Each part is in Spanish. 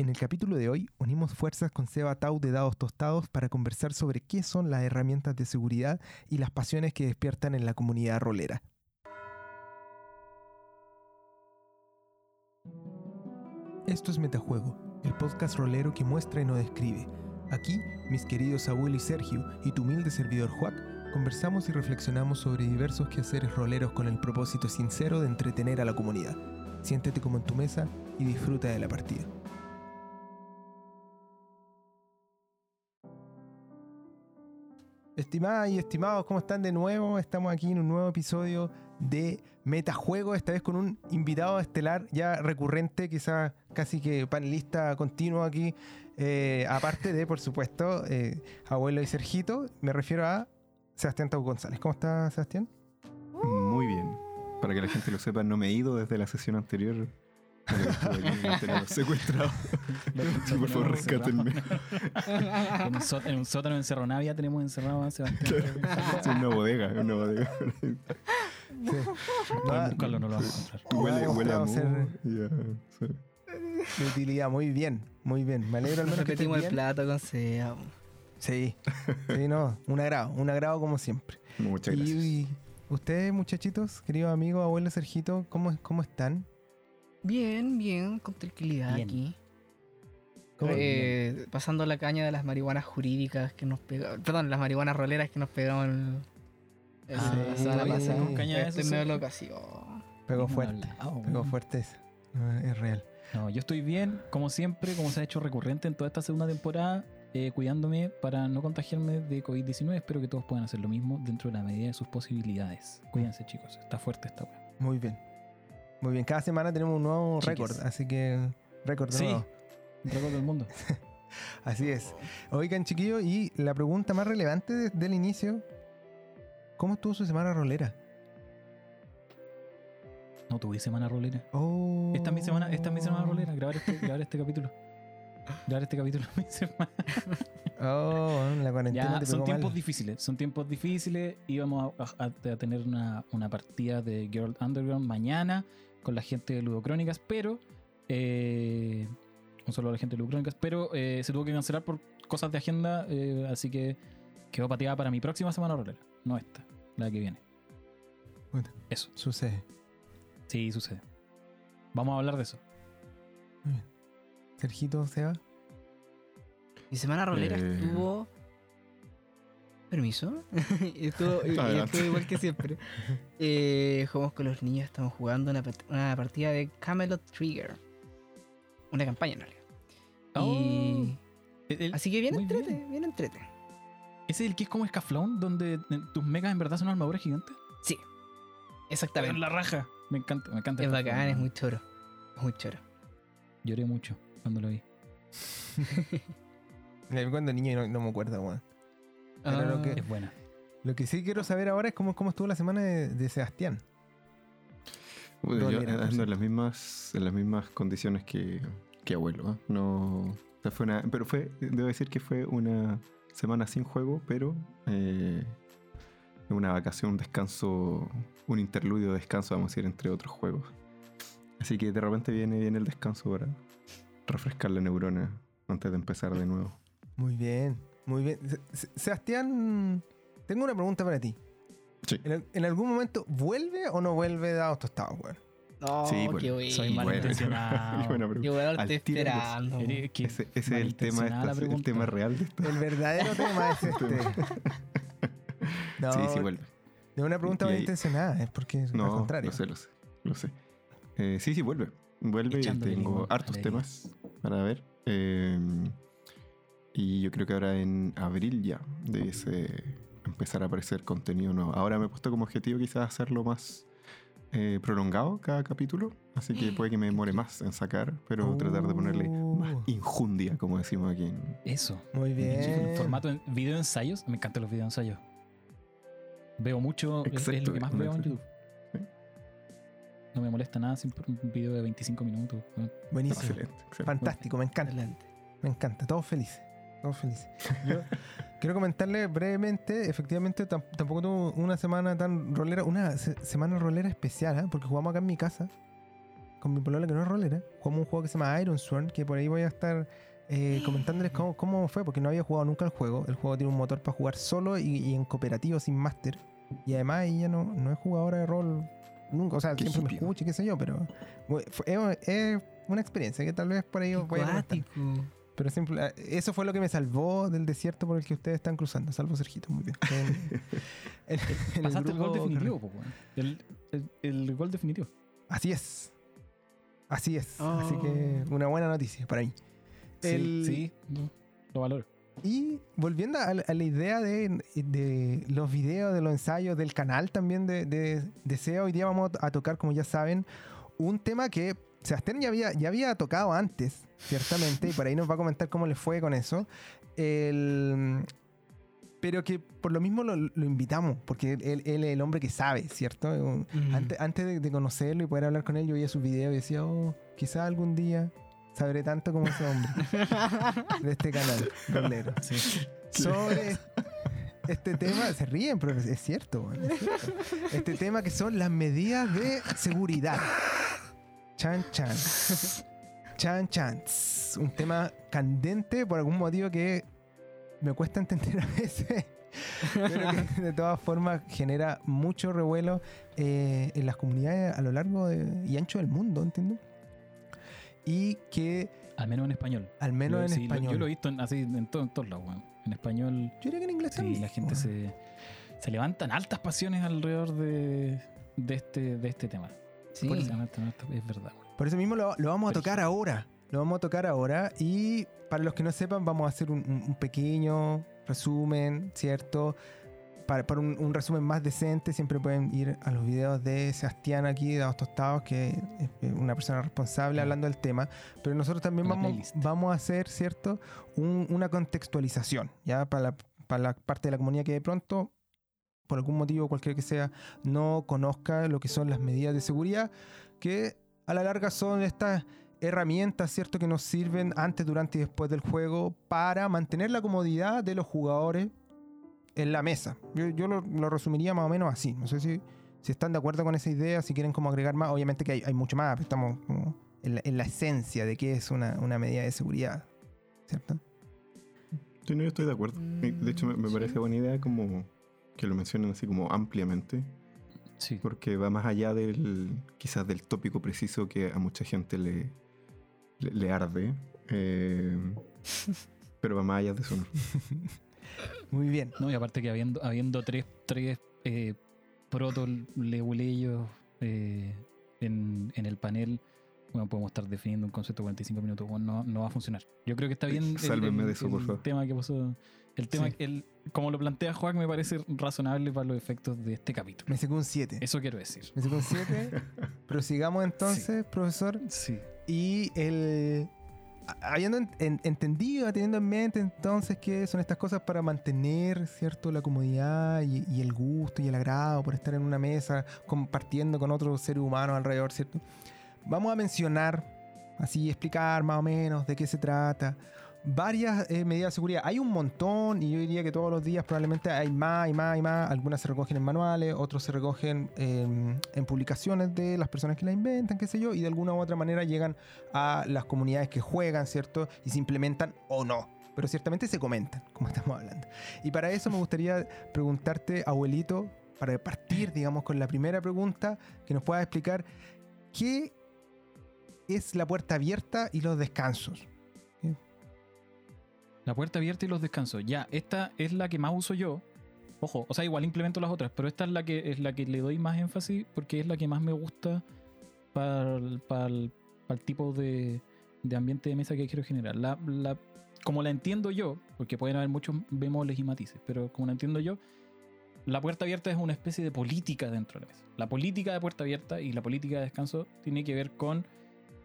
En el capítulo de hoy unimos fuerzas con Seba Tau de Dados Tostados para conversar sobre qué son las herramientas de seguridad y las pasiones que despiertan en la comunidad rolera. Esto es Metajuego, el podcast rolero que muestra y no describe. Aquí, mis queridos abuelo y Sergio y tu humilde servidor Juac, conversamos y reflexionamos sobre diversos quehaceres roleros con el propósito sincero de entretener a la comunidad. Siéntete como en tu mesa y disfruta de la partida. Estimadas y estimados, ¿cómo están de nuevo? Estamos aquí en un nuevo episodio de Metajuego, esta vez con un invitado estelar ya recurrente, quizás casi que panelista continuo aquí, eh, aparte de, por supuesto, eh, abuelo y Sergito, me refiero a Sebastián Tau González. ¿Cómo está Sebastián? Muy bien. Para que la gente lo sepa, no me he ido desde la sesión anterior. Secuestrado. por favor, rescátenme. en, un sótano, en un sótano encerrado Navia tenemos encerrado a Sebastián. es una bodega, una bodega. Sí. Buscarlo, no lo van a encontrar. Huele, huele a ser de utilidad. Muy bien, muy bien. Me alegro al menos que Repetimos el plato con Seba. Sí, sí, no, un agrado, un agrado como siempre. Muchas gracias. y ustedes, muchachitos, queridos amigos, abuelo Sergito, ¿cómo, cómo están? Bien, bien, con tranquilidad Bien. aquí. ¿Cómo- Eh, pasando la caña de las marihuanas jurídicas que nos pegamos. Perdón, las marihuanas roleras que nos el, el- Ah, la semana sí. pasada. Con caña de medio sí. así. oh. Pegó fuerte, hablado, pegó weón. fuerte eso. No, es real. No, yo estoy bien, como siempre, como se ha hecho recurrente en toda esta segunda temporada, eh, cuidándome para no contagiarme de COVID-19. Espero que todos puedan hacer lo mismo dentro de la medida de sus posibilidades. Cuídense, chicos. Está fuerte esta weá. Muy bien. Muy bien, cada semana tenemos un nuevo récord, así que récord Sí. nuevo. Récord del mundo. Así es. Oigan, chiquillos, y la pregunta más relevante de- del inicio, ¿cómo estuvo su semana rolera? No tuve semana rolera. Oh. Esta es mi semana, esta es mi semana rolera. Grabar este, grabar este capítulo. Grabar este capítulo mi semana. Oh, la cuarentena Ya, te son tiempos mal. difíciles, son tiempos difíciles. Íbamos a, a- a tener una, una partida de Girl Underground mañana con la gente de Ludocrónicas, pero eh, un saludo a la gente de Ludocrónicas, pero eh, se tuvo que cancelar por cosas de agenda, eh, así que quedó pateada para mi próxima semana rolera, no esta, la que viene. Bueno. Eso, Sucede. sí, sucede. Vamos a hablar de eso. Muy bien. Sergito, Seba. Mi semana rolera Eh. estuvo. Permiso. estuvo, y- y estuvo igual que siempre. Eh, jugamos con los niños, estamos jugando una, part- una partida de Camelot Trigger. Una campaña en realidad. Y. El- el- Así que bien entrete, bien. bien entrete. ¿Ese es el que es como escaflón, donde tus megas en verdad son armaduras gigantes? Sí. Exactamente. en la raja. Me encanta, me encanta. Es bacán, forma. es muy choro. Es muy choro. Lloré mucho cuando lo vi. Cuando niño y no, no me acuerdo, weón. Pero lo que- Es buena. Lo que sí quiero saber ahora es cómo, cómo estuvo la semana de, de Sebastián. Bueno, yo ando cierto. en las mismas, en las mismas condiciones que, que abuelo. ¿ah? No, o sea, fue una, pero fue, debo decir que fue una semana sin juego, pero eh, una vacación, un descanso, un interludio de descanso, vamos a decir, entre otros juegos. Así que de repente viene, viene el descanso para refrescar la neurona antes de empezar de nuevo. Muy bien, muy bien. Se- Se- Sebastián, tengo una pregunta para ti. Sí. ¿En, en algún momento vuelve o no vuelve dados tostados, weón? No, Sí, bueno, qué bueno. Soy Bueno, malintencionado. buena pregunta. Yo voy a darte esperando. Ese, ese es el tema, esta- el tema real de esto. El verdadero tema es este. No, sí, sí, vuelve. no es una pregunta Y ahí- malintencionada, es porque es No, al contrario. lo sé, lo sé. Lo sé. Eh, sí, sí, vuelve. Vuelve y Echándole tengo hartos temas para ver. Eh, y yo creo que ahora en abril ya debiese empezar a aparecer contenido nuevo. Ahora me he puesto como objetivo quizás hacerlo más eh, prolongado cada capítulo. Así que puede que me demore más en sacar, pero tratar de ponerle más Oh. injundia, como decimos aquí en, Eso. Muy En bien. formato en video ensayos. Me encantan los video ensayos. Veo mucho. es- es Exacto, lo que más veo en exacto. YouTube. Sí. No me molesta nada sin un video de 25 minutos. Buenísimo. Excelente, excelente. Fantástico, me encanta. Adelante. Me encanta, todos felices. Todos felices. Yo quiero comentarle brevemente, efectivamente tam- tampoco tuve una semana tan rolera, una se- semana rolera especial, ¿ah? porque jugamos acá en mi casa. con mi polola que no es rolera, jugamos un juego que se llama Iron Sworn, que por ahí voy a estar eh, comentándoles cómo, cómo fue, porque no había jugado nunca el juego. El juego tiene un motor para jugar solo y, y en cooperativo sin máster. Y además ella no, no es jugadora de rol nunca, o sea, Qué siempre me escucha, y qué sé yo, pero es, una experiencia que tal vez por ahí os voy a. Pero simple- eh, eso fue lo que me salvó del desierto por el que ustedes están cruzando. Salvo Sergito, muy bien. En- en- en Pasaste el gol definitivo, po, el, el, el gol definitivo. Así es. Así es. Oh. Así que una buena noticia para mí. Sí, El- sí, no, lo valoro. Y volviendo a, la- a la idea de, de los videos, de los ensayos, del canal también de, de, de SEO, hoy día vamos a tocar, como ya saben, un tema que Sebastián ya había, ya había tocado antes, ciertamente, y por ahí nos va a comentar cómo le fue con eso. El- pero que por lo mismo lo, lo invitamos, porque él, él es el hombre que sabe, ¿cierto? Mm. Antes, antes de, de conocerlo y poder hablar con él, yo veía sus videos y decía, oh, quizá algún día sabré tanto como ese hombre de este canal, rolero. Sí. Sobre este tema, se ríen, pero es cierto, es cierto. Este tema que son las medidas de seguridad. Chan chan. Chan chan. Un tema candente por algún motivo que me cuesta entender a veces. Pero que de todas formas genera mucho revuelo eh, en las comunidades a lo largo de- y ancho del mundo, ¿entiendes? Y que Al menos en español. al menos Yo- en sí, lo- español. Yo lo he visto en, así en, todo- en todos lados, weón. En español, Yo diría que en inglés sí, también, la gente se, se levantan altas pasiones alrededor de, de, este, de este tema. Sí. Levantan altas- es verdad. Por eso mismo lo, lo vamos a tocar ahora. Lo vamos a tocar ahora. Y para los que no sepan, vamos a hacer un, pequeño resumen, ¿cierto? Para, para un, un resumen más decente, siempre pueden ir a los videos de Sebastián aquí, de Dados Tostados, que es una persona responsable hablando del tema. Pero nosotros también vamos, playlist. vamos a hacer, ¿cierto? Un- una contextualización, ¿ya? Para la, para la parte de la comunidad que de pronto, por algún motivo, cualquier que sea, no conozca lo que son las medidas de seguridad, que a la larga son estas herramientas, ¿cierto? Que nos sirven antes, durante y después del juego para mantener la comodidad de los jugadores en la mesa. Yo, yo lo, lo resumiría más o menos así. No sé si, si están de acuerdo con esa idea, si quieren como agregar más. Obviamente que hay, hay mucho más, pero estamos como en la, en la esencia de qué es una, una medida de seguridad, ¿cierto? Sí, no, yo estoy de acuerdo. Y, De hecho, me, me Mm, parece buena idea como que lo mencionen así como ampliamente, Sí. porque va más allá del quizás del tópico preciso que a mucha gente le, le, le arde, eh, pero va más allá de eso. ¿no? Muy bien. No, y aparte que habiendo, habiendo tres, tres eh, proto leguleyos eh, en, en el panel, bueno, podemos estar definiendo un concepto de 45 minutos, bueno, no, no va a funcionar. Yo creo que está bien el, de eso, por favor. tema que puso. El tema, Sí. el, como lo plantea Juan, me parece razonable para los efectos de este capítulo. Me sacó un 7. Eso quiero decir. Me sacó un 7. Prosigamos entonces, profesor. Sí. Y el. Habiendo en- en- entendido, teniendo en mente entonces que son estas cosas para mantener, ¿cierto? La comodidad y, y el gusto y el agrado por estar en una mesa compartiendo con otros seres humanos alrededor, ¿cierto? Vamos a mencionar, así explicar más o menos de qué se trata. Varias eh, medidas de seguridad. Hay un montón y yo diría que todos los días probablemente hay más y más y más. Algunas se recogen en manuales, otros se recogen en, en publicaciones de las personas que la inventan, qué sé yo, y de alguna u otra manera llegan a las comunidades que juegan, ¿cierto? Y se implementan o no. Pero ciertamente se comentan, como estamos hablando. Y para eso me gustaría preguntarte, abuelito, para partir, digamos, con la primera pregunta, que nos puedas explicar qué es la puerta abierta y los descansos. La puerta abierta y los descansos. Ya, esta es la que más uso yo. Ojo, o sea, igual implemento las otras, pero esta es la que es la que le doy más énfasis porque es la que más me gusta para el, tipo de, de ambiente de mesa que quiero generar. La, la- como la entiendo yo, porque pueden haber muchos bemoles y matices, pero como la entiendo yo, la puerta abierta es una especie de política dentro de la mesa. La política de puerta abierta y la política de descanso tiene que ver con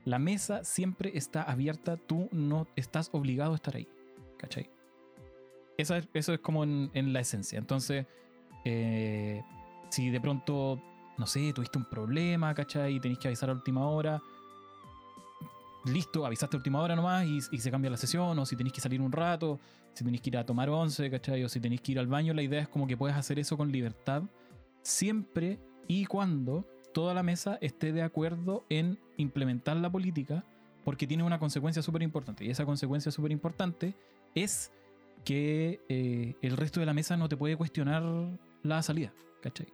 la mesa siempre está abierta, tú no estás obligado a estar ahí. ¿Cachai? Eso es como en, en la esencia. Entonces, eh, si de pronto, no sé, tuviste un problema, ¿cachai? Y tenés que avisar a última hora, listo, avisaste a última hora nomás y, y se cambia la sesión, o si tenés que salir un rato, si tenés que ir a tomar once, ¿cachai? O si tenés que ir al baño, la idea es como que puedes hacer eso con libertad siempre y cuando toda la mesa esté de acuerdo en implementar la política porque tiene una consecuencia súper importante. Y esa consecuencia súper importante es que eh, el resto de la mesa no te puede cuestionar la salida, ¿cachai?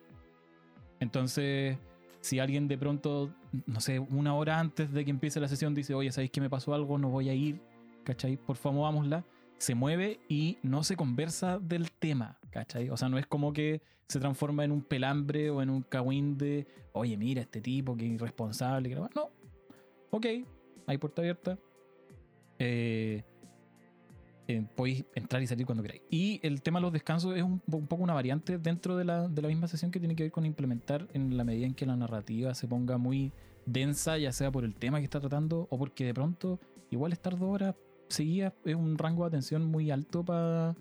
Entonces, si alguien de pronto, no sé, una hora antes de que empiece la sesión dice, oye, ¿sabéis que me pasó algo? No voy a ir, ¿cachai? Por favor, vámosla. Se mueve y no se conversa del tema, ¿cachai? O sea, no es como que se transforma en un pelambre o en un cagüín de, oye, mira, este tipo, que irresponsable, que no. No, ok, hay puerta abierta. Eh, eh, podéis entrar y salir cuando queráis. Y el tema de los descansos es un, un poco una variante dentro de la, de la misma sesión que tiene que ver con implementar en la medida en que la narrativa se ponga muy densa, ya sea por el tema que está tratando o porque de pronto igual estar dos horas seguidas es un rango de atención muy alto para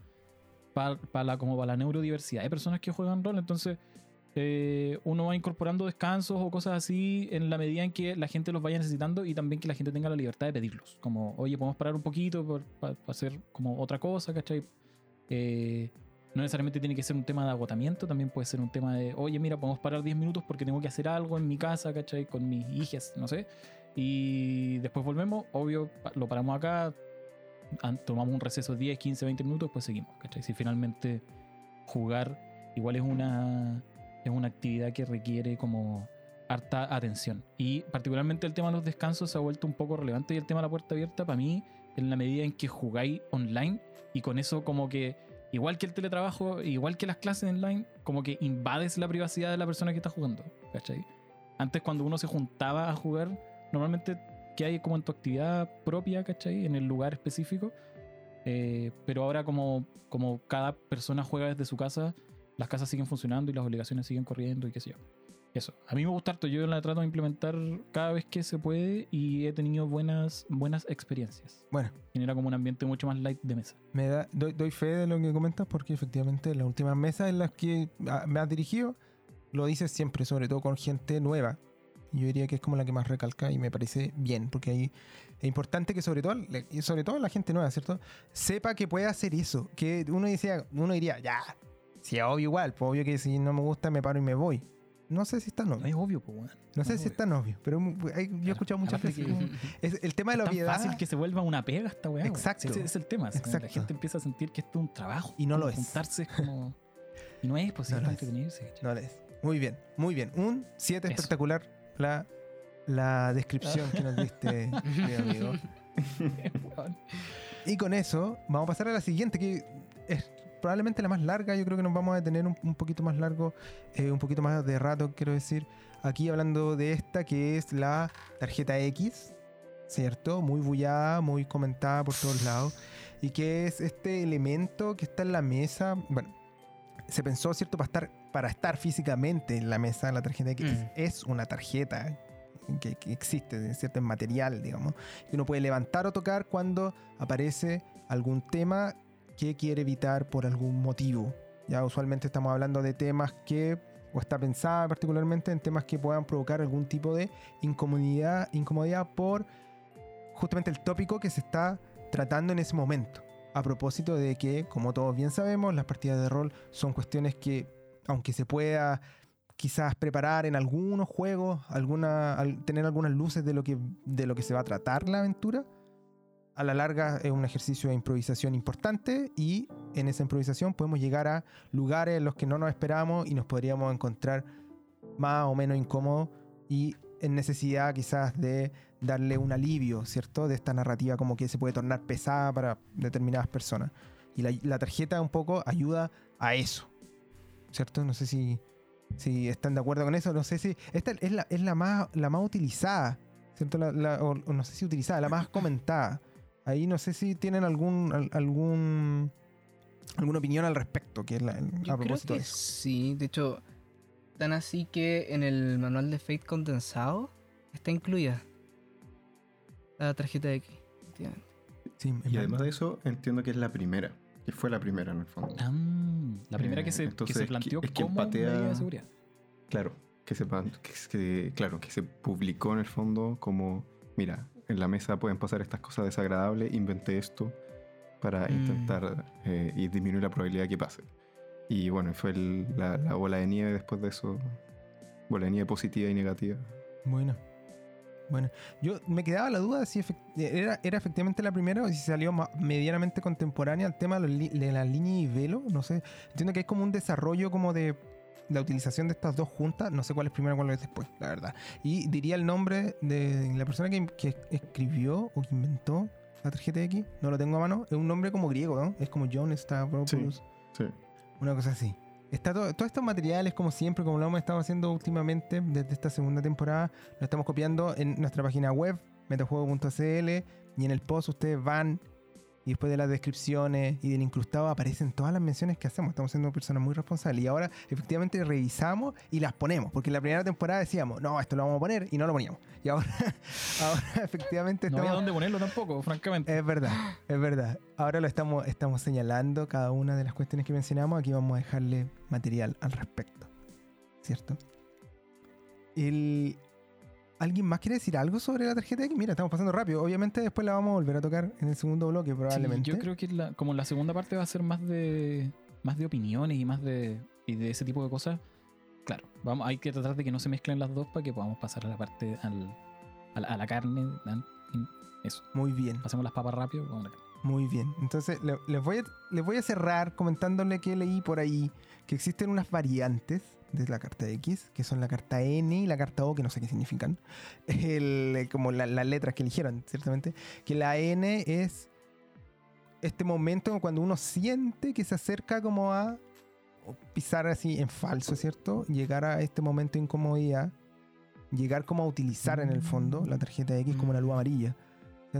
la, como para la neurodiversidad. Hay personas que juegan rol, entonces eh, uno va incorporando descansos o cosas así en la medida en que la gente los vaya necesitando y también que la gente tenga la libertad de pedirlos. Como, oye, podemos parar un poquito para hacer como otra cosa, ¿cachai? Eh, no necesariamente tiene que ser un tema de agotamiento, también puede ser un tema de, oye, mira, podemos parar 10 minutos porque tengo que hacer algo en mi casa, ¿cachai? Con mis hijas, no sé. Y después volvemos, obvio, lo paramos acá, tomamos un receso 10, 15, 20 minutos, pues seguimos, ¿cachai? Si finalmente jugar igual es una es una actividad que requiere como harta atención. Y particularmente el tema de los descansos se ha vuelto un poco relevante y el tema de la puerta abierta para mí en la medida en que jugáis online y con eso como que igual que el teletrabajo, igual que las clases online, como que invades la privacidad de la persona que está jugando, ¿cachai? Antes cuando uno se juntaba a jugar, normalmente que hay como en tu actividad propia, ¿cachai? En el lugar específico. Eh, pero ahora como, como cada persona juega desde su casa, las casas siguen funcionando y las obligaciones siguen corriendo y qué sé yo. Eso. A mí me gusta harto. Yo la trato de implementar cada vez que se puede y he tenido buenas, buenas experiencias. Bueno. Genera como un ambiente mucho más light de mesa. Me da, doy, fe de lo que comentas porque efectivamente las últimas mesas en las que ah, me has dirigido lo dices siempre, sobre todo con gente nueva. Yo diría que es como la que más recalca y me parece bien, porque ahí es importante que sobre todo, sobre todo la gente nueva, ¿cierto? Sepa que puede hacer eso. Que uno, decía, uno diría, ya, si es obvio igual, pues obvio que si no me gusta me paro y me voy. No sé si está novio. No es obvio, pues, bueno. No, sé si está novio, pero yo he escuchado muchas veces. es el tema de la obviedad. Es fácil que se vuelva una pega esta weá. Exacto. Ese es el tema. La gente empieza a sentir que esto es un trabajo. Y no lo es. Juntarse es como. Y no es posible no entretenerse. No lo es. Muy bien, muy bien. Un 7 espectacular. La, la descripción que nos diste, mi amigo. y con eso, vamos a pasar a la siguiente, que es probablemente la más larga. Yo creo que nos vamos a detener un, poquito más largo, eh, un poquito más de rato, quiero decir. Aquí hablando de esta, que es la tarjeta X, ¿cierto? Muy bullada, muy comentada por todos lados. Y que es este elemento que está en la mesa. Bueno, se pensó, ¿cierto? Para estar, para estar físicamente en la mesa, la tarjeta X mm. es una tarjeta que, que, existe, ¿cierto? Material, digamos. Que uno puede levantar o tocar cuando aparece algún tema que quiere evitar por algún motivo. Ya usualmente estamos hablando de temas que, o está pensada particularmente en temas que puedan provocar algún tipo de incomodidad, incomodidad por justamente el tópico que se está tratando en ese momento. A propósito de que, como todos bien sabemos, las partidas de rol son cuestiones que, aunque se pueda quizás preparar en algunos juegos, alguna, tener algunas luces de lo, que, de lo que se va a tratar la aventura, a la larga es un ejercicio de improvisación importante y en esa improvisación podemos llegar a lugares en los que no nos esperamos y nos podríamos encontrar más o menos incómodos y en necesidad quizás de darle un alivio, ¿cierto? De esta narrativa como que se puede tornar pesada para determinadas personas. Y la, tarjeta un poco ayuda a eso, ¿cierto? No sé si, si están de acuerdo con eso, no sé si... Esta es la, es la, más, la más utilizada, ¿cierto? o no sé si utilizada, la más comentada. Ahí no sé si tienen algún algún alguna opinión al respecto, que es la, a propósito creo que Sí, de hecho, tan así que en el manual de Fate condensado está incluida la tarjeta de X. Sí, y además de eso, entiendo que es la primera, que fue la primera en el fondo. Ah, la primera que, se, que se planteó es que, como medida de seguridad. Claro, que se, que, claro, que se publicó en el fondo como, mira, en la mesa pueden pasar estas cosas desagradables, inventé esto para mm. intentar eh, y disminuir la probabilidad de que pase. Y bueno, fue la, bola de nieve después de eso. boleanía positiva y negativa. Bueno. Bueno, yo me quedaba la duda de si era, era efectivamente la primera o si salió medianamente contemporánea al tema de, la línea y velo. No sé. Entiendo que hay como un desarrollo como de la utilización de estas dos juntas. No sé cuál es primero y cuál es después, la verdad. Y diría el nombre de la persona que, que escribió o que inventó la tarjeta X. No lo tengo a mano. Es un nombre como griego, ¿no? Es como John Stavropoulos. Sí. Una cosa así. Está todo, todos estos materiales, como siempre, como lo hemos estado haciendo últimamente desde esta segunda temporada, lo estamos copiando en nuestra página web, metajuego.cl, y en el post ustedes van y después de las descripciones y del incrustado aparecen todas las menciones que hacemos. Estamos siendo personas muy responsables. Y ahora efectivamente revisamos y las ponemos. Porque en la primera temporada decíamos, no, esto lo vamos a poner y no lo poníamos. Y ahora, ahora efectivamente No había dónde ponerlo tampoco, francamente. Es verdad, es verdad. Ahora lo estamos, estamos señalando cada una de las cuestiones que mencionamos. Aquí vamos a dejarle material al respecto. ¿Cierto? El... ¿Alguien más quiere decir algo sobre la tarjeta X? Mira, estamos pasando rápido. Obviamente después la vamos a volver a tocar en el segundo bloque, Sí, probablemente. yo creo que la- como la segunda parte va a ser más de más de opiniones y más de, y de ese tipo de cosas. Claro, vamos, hay que tratar de que no se mezclen las dos para que podamos pasar a la parte al, a, la, a la carne. Eso, Muy bien, pasemos las papas rápido. vamos a la carne. muy bien. Entonces, le- les voy, a, les voy a cerrar comentándole que leí por ahí que existen unas variantes de la carta X, que son la carta N y la carta O, que no sé qué significan. El- como la- las letras que eligieron, ciertamente. Que la N es este momento cuando uno siente que se acerca como a pisar así en falso, ¿cierto? Llegar a este momento de incomodidad. Llegar como a utilizar en el fondo la tarjeta X como la luz amarilla.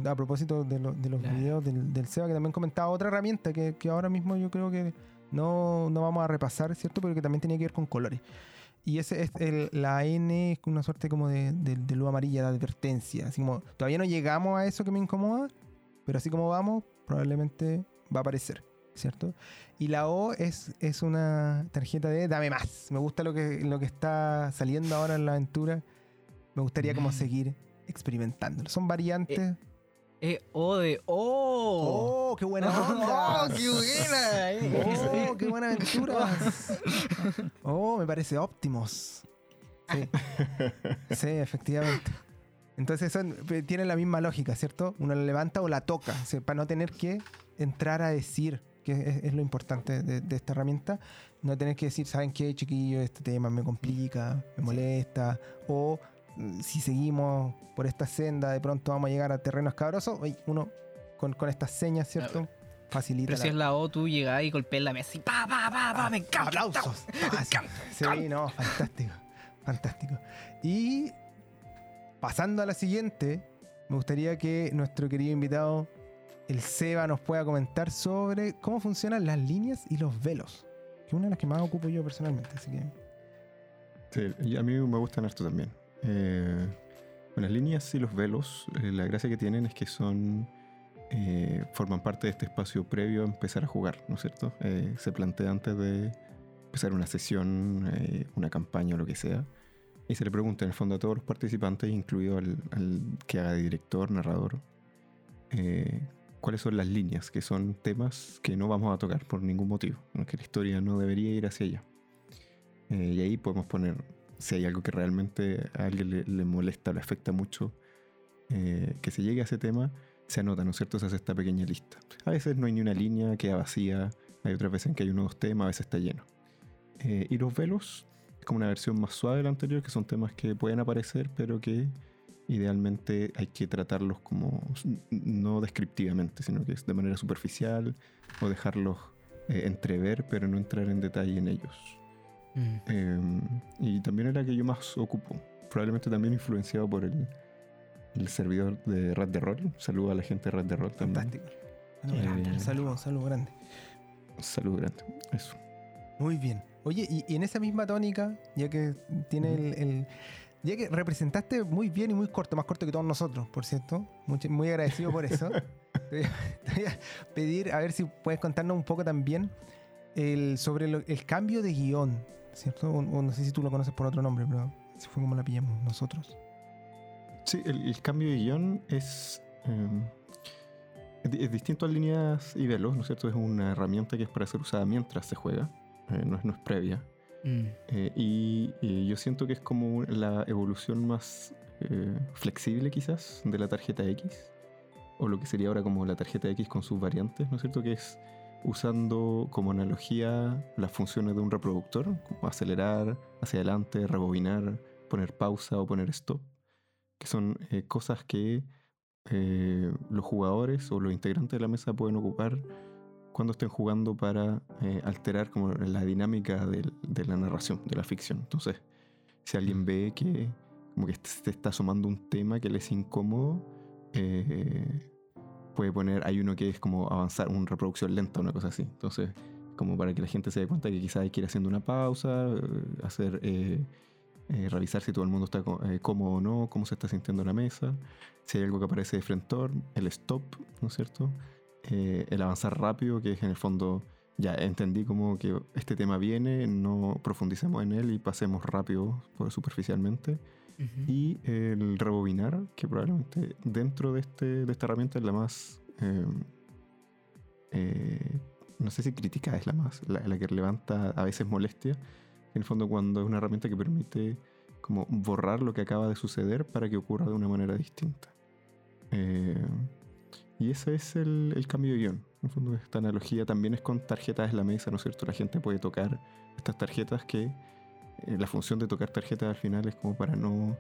A propósito de, lo- de los Claro. videos del, del SEBA que también comentaba otra herramienta que, que ahora mismo yo creo que no, no vamos a repasar, ¿cierto? Pero que también tiene que ver con colores. Y ese es el- la N es una suerte como de, de- de luz amarilla, de advertencia. Así como, todavía no llegamos a eso que me incomoda, pero así como vamos, probablemente va a aparecer, ¿cierto? Y la O es, es una tarjeta de dame más. Me gusta lo que, lo que está saliendo ahora en la aventura. Me gustaría como Mm. seguir experimentándolo. Son variantes. Eh, O de O. ¡Oh, qué buena onda! ¡Oh, qué buena! eh. ¡Oh, qué buena aventura! ¡Oh, me parece óptimos! Sí. Sí, efectivamente. Entonces son, pe- tienen la misma lógica, ¿cierto? Uno la levanta o la toca, o sea, para no tener que entrar a decir, que es, es lo importante de, de esta herramienta, no tener que decir, ¿saben qué, chiquillo? Este tema me complica, me molesta, o si seguimos por esta senda, de pronto vamos a llegar a terrenos cabrosos, uno con, con estas señas, ¿cierto? Facilita Pero si es la O, tú llegás y golpeas la mesa y pa, pa, pa, pa, me encanta. ¡Aplausos! Ah, sí. Sí, no, fantástico. Fantástico. Y pasando a la siguiente, me gustaría que nuestro querido invitado, el Seba, nos pueda comentar sobre cómo funcionan las líneas y los velos. Que es una de las que más ocupo yo personalmente. Así que. Sí, y a mí me gustan harto también. Eh, con las líneas y los velos, eh, la gracia que tienen es que son. eh, forman parte de este espacio previo a empezar a jugar, ¿no es cierto? Eh, se plantea antes de empezar una sesión, eh, una campaña o lo que sea. Y se le pregunta en el fondo a todos los participantes, incluido al, al que haga de director, narrador, eh, cuáles son las líneas, que son temas que no vamos a tocar por ningún motivo, que la historia no debería ir hacia allá. Eh, y ahí podemos poner si hay algo que realmente a alguien le, le molesta, le afecta mucho, eh, que se llegue a ese tema, se anota, ¿no es cierto? Se hace esta pequeña lista. A veces no hay ni una línea, queda vacía, hay otras veces en que hay uno o dos temas, a veces está lleno. Eh, y los velos es como una versión más suave de la anterior, que son temas que pueden aparecer, pero que idealmente hay que tratarlos como no descriptivamente, sino que es de manera superficial o dejarlos eh, entrever, pero no entrar en detalle en ellos. Mm. Eh, y también es la que yo más ocupo. Probablemente también influenciado por el, el servidor de Red de Roll. Saludo a la gente de Red de Roll también. Fantástico. Eh, Saludos, saludos grande. Saludo grande. Eso. Muy bien. Oye, y, y en esa misma tónica, ya que tiene el, el- Ya que representaste muy bien y muy corto, más corto que todos nosotros, por cierto. Muy agradecido por eso. te, voy a, te voy a pedir a ver si puedes contarnos un poco también el, sobre lo- el cambio de guion, ¿cierto? O, o no sé si tú lo conoces por otro nombre, pero si fue como la pillamos nosotros. Sí, el, el cambio de guion es, eh, es distinto a líneas y velos, ¿no es cierto? Es una herramienta que es para ser usada mientras se juega, eh, no, es, no es previa. Mm. Eh, y, y yo siento que es como la evolución más eh, flexible quizás de la tarjeta X, o lo que sería ahora como la tarjeta X con sus variantes, ¿no es cierto? Que es usando como analogía las funciones de un reproductor, como acelerar, hacia adelante, rebobinar, poner pausa o poner stop, que son eh, cosas que eh, los jugadores o los integrantes de la mesa pueden ocupar cuando estén jugando para eh, alterar como la dinámica del- de la narración, de la ficción. Entonces, si alguien ve que como que se está asomando un tema que le es incómodo, eh, puede poner, hay uno que es como avanzar, una reproducción lenta, una cosa así. Entonces, como para que la gente se dé cuenta que quizás hay que ir haciendo una pausa, eh, hacer, eh, eh, revisar si todo el mundo está eh, cómodo o no, cómo se está sintiendo la mesa, si hay algo que aparece de frentor, el stop, ¿no es cierto? El avanzar rápido, que es en el fondo, ya entendí como que este tema viene, no profundicemos en él y pasemos rápido, por superficialmente. Ujú. Y el rebobinar, que probablemente dentro de, este, de esta herramienta es la más. eh, eh, no sé si crítica es la más. La, la que levanta a veces molestia. En el fondo, cuando es una herramienta que permite como borrar lo que acaba de suceder para que ocurra de una manera distinta. Eh, y ese es el, el cambio de guion. En el fondo, esta analogía también es con tarjetas en la mesa, ¿no es cierto? La gente puede tocar estas tarjetas que la función de tocar tarjetas al final es como para no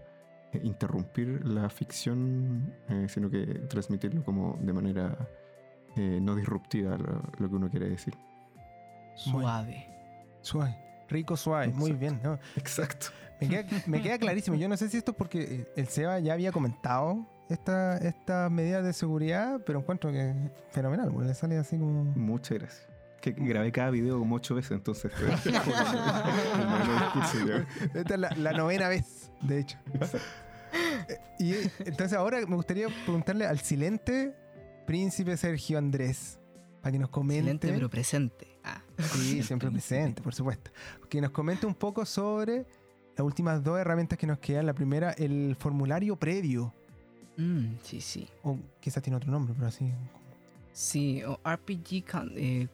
eh, interrumpir la ficción, eh, sino que transmitirlo como de manera eh, no disruptiva, lo, lo que uno quiere decir. Suave. Suave. Rico, suave. Muy bien. ¿no? Exacto. Me queda, me queda clarísimo. Yo no sé si esto es porque eh, el Seba ya había comentado esta- estas medidas de seguridad, pero encuentro que es fenomenal. Le sale así como. Muchas gracias. Que grabé cada video como ocho veces, entonces. Esta es la, la novena vez, de hecho. Y entonces ahora me gustaría preguntarle al silente príncipe Sergio Andrés, para que nos comente. Excelente, pero presente. Ah. Sí, siempre presente, por supuesto. Que nos comente un poco sobre las últimas dos herramientas que nos quedan. La primera, el formulario previo. Mm, sí, sí. O quizás tiene otro nombre, pero así. Sí, o RPG con- eh,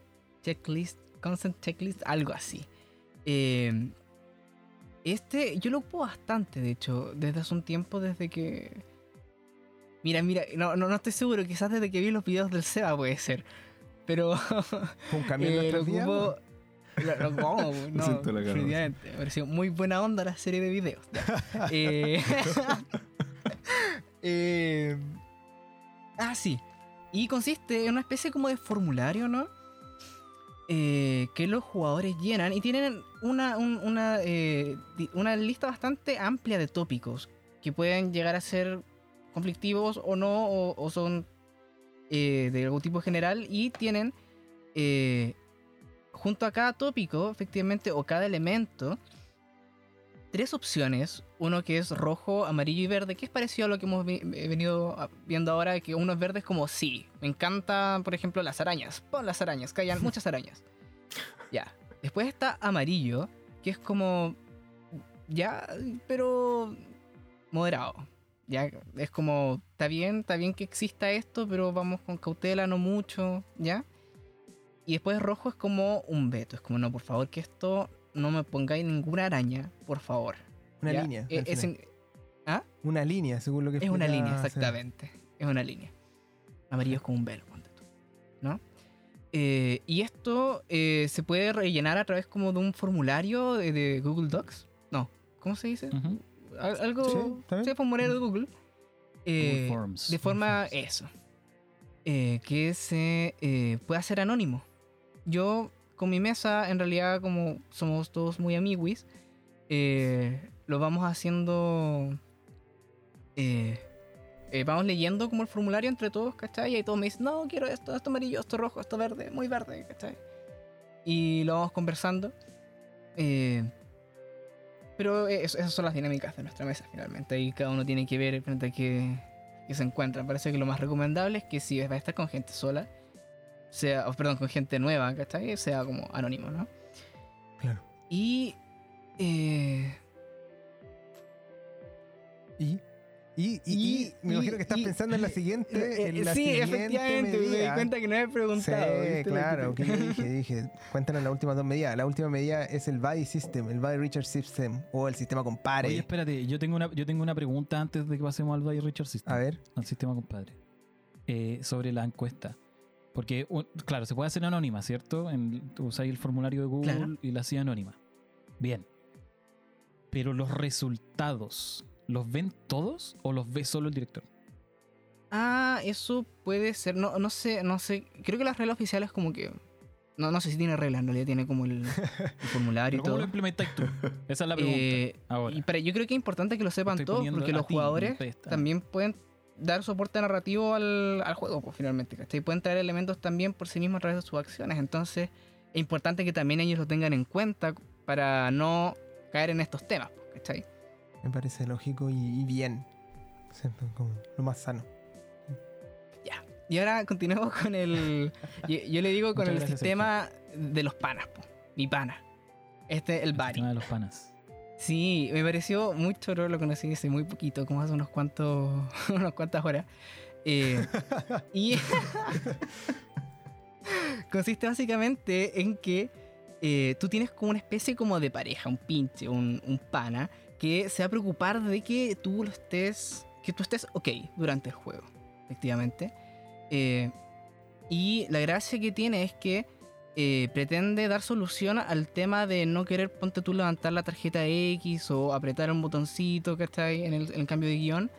checklist, consent checklist, algo así. Eh, este yo lo ocupo bastante, de hecho, desde hace un tiempo, desde que... Mira, mira, no, no, no estoy seguro, quizás desde que vi los videos del Seba puede ser. Pero un cambio eh, lo ocupo... lo- lo- ¿cómo? No. Me pareció muy buena onda la serie de videos. Eh, eh, ah, sí. Y consiste en una especie como de formulario, ¿no? Eh, que los jugadores llenan y tienen una, un- una, eh, una lista bastante amplia de tópicos que pueden llegar a ser conflictivos o no, o, son eh, de algún tipo general y tienen junto a cada tópico, efectivamente, o cada elemento, tres opciones. Uno que es rojo, amarillo y verde, que es parecido a lo que hemos venido viendo ahora, que uno es verde es como sí. Me encantan, por ejemplo, las arañas. Pon las arañas, que hayan muchas arañas. Ya. Después está amarillo, que es como. Ya, pero. moderado. Ya, es como. Está bien, está bien que exista esto, pero vamos con cautela, no mucho. ¿Ya? Y después rojo es como un veto. Es como, no, por favor, que esto no me pongáis ninguna araña, por favor. Una ¿ya? línea. Eh, es, en- Una línea, según lo que es una línea, exactamente. Es una línea. Amarillo es como un velo, ponte tú, ¿no? Eh, y esto eh, se puede rellenar a través como de un formulario de, de Google Docs. No, ¿cómo se dice? Ujú. Al- Algo, Sí, sí, formulario de Google. Eh, Google Forms. de forma Forms. eso. Eh, que se eh, pueda ser anónimo. Yo con mi mesa, en realidad, como somos todos muy amiguis, eh, lo vamos haciendo. eh, eh, vamos leyendo como el formulario entre todos, ¿cachai? Y todos me dicen, no, quiero esto, esto amarillo, esto rojo, esto verde, muy verde, ¿cachai? Y lo vamos conversando. Eh, pero es- esas son las dinámicas de nuestra mesa finalmente. Y cada uno tiene que ver frente a qué, qué se encuentra. Parece que lo más recomendable es que si va a estar con gente sola, sea, o, perdón, con gente nueva, ¿cachai? Sea como anónimo, ¿no? Claro. Y. eh, Y Y, y- y Y- me imagino que estás y- pensando en la siguiente. En la sí, siguiente efectivamente, me di cuenta que no he preguntado. Sí, claro, que dije, dije, cuéntanos las últimas dos medidas. La última medida es el Body System, el Body Richard System o el sistema compare. Oye, espérate, yo tengo una, yo tengo una pregunta antes de que pasemos al Valle Richard System. A ver, Al sistema compadre. Eh, sobre la encuesta. Porque, claro, se puede hacer anónima, ¿cierto? Usáis el formulario de Google Claro. y la hacía anónima. Bien. Pero los resultados, ¿los ven todos o los ve solo el director? Ah, eso puede ser. No, no sé, no sé. Creo que las reglas oficiales como que. No, no sé si tiene reglas, en realidad tiene como el, el formulario ¿Pero y ¿Cómo lo implementáis tú? Esa es la pregunta. Eh, Ahora. y para, yo creo que es importante que lo sepan Estoy todos, porque los jugadores también pueden dar soporte narrativo al, al juego, pues, finalmente, ¿cachai? Pueden traer elementos también por sí mismos a través de sus acciones. Entonces, es importante que también ellos lo tengan en cuenta para no caer en estos temas, pues, ¿cachai? me parece lógico y, y bien. Como lo más sano. Y ahora continuemos con el. Yo, yo le digo con Muchas el gracias, sistema de los panas, po. mi pana. Este, el el Bari. sistema de los panas. Sí, me pareció muy choro, lo conocí hace muy poquito, como hace unos cuantos, unas cuantas horas. Eh, y consiste básicamente en que eh, tú tienes como una especie como de pareja, un pinche, un, un pana, que se va a preocupar de que tú lo estés, que tú estés ok durante el juego, efectivamente. Eh, y la gracia que tiene es que eh, pretende dar solución al tema de no querer, ponte tú, levantar la tarjeta X o apretar un botoncito que está ahí en el, cambio de guion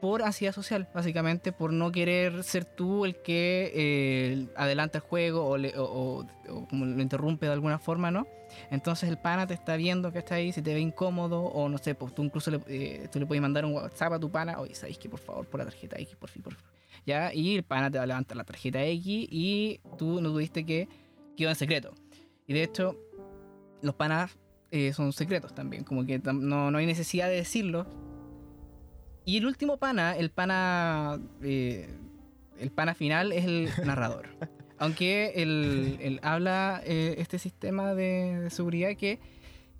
por ansiedad social, básicamente, por no querer ser tú el que eh, adelanta el juego o, le- lo interrumpe de alguna forma, ¿no? Entonces el pana te está viendo que está ahí, si te ve incómodo o no sé, pues tú incluso le, eh, tú le puedes mandar un WhatsApp a tu pana, oye, ¿sabéis que por favor por la tarjeta X, por fin, por fin? ¿Ya? Y el pana te va a levantar la tarjeta X y tú no tuviste que quedó en secreto. Y de hecho, los panas eh, son secretos también, como que no, no hay necesidad de decirlo. Y el último pana, el pana. eh, el pana final es el narrador. Aunque él, él habla eh, este sistema de, de seguridad que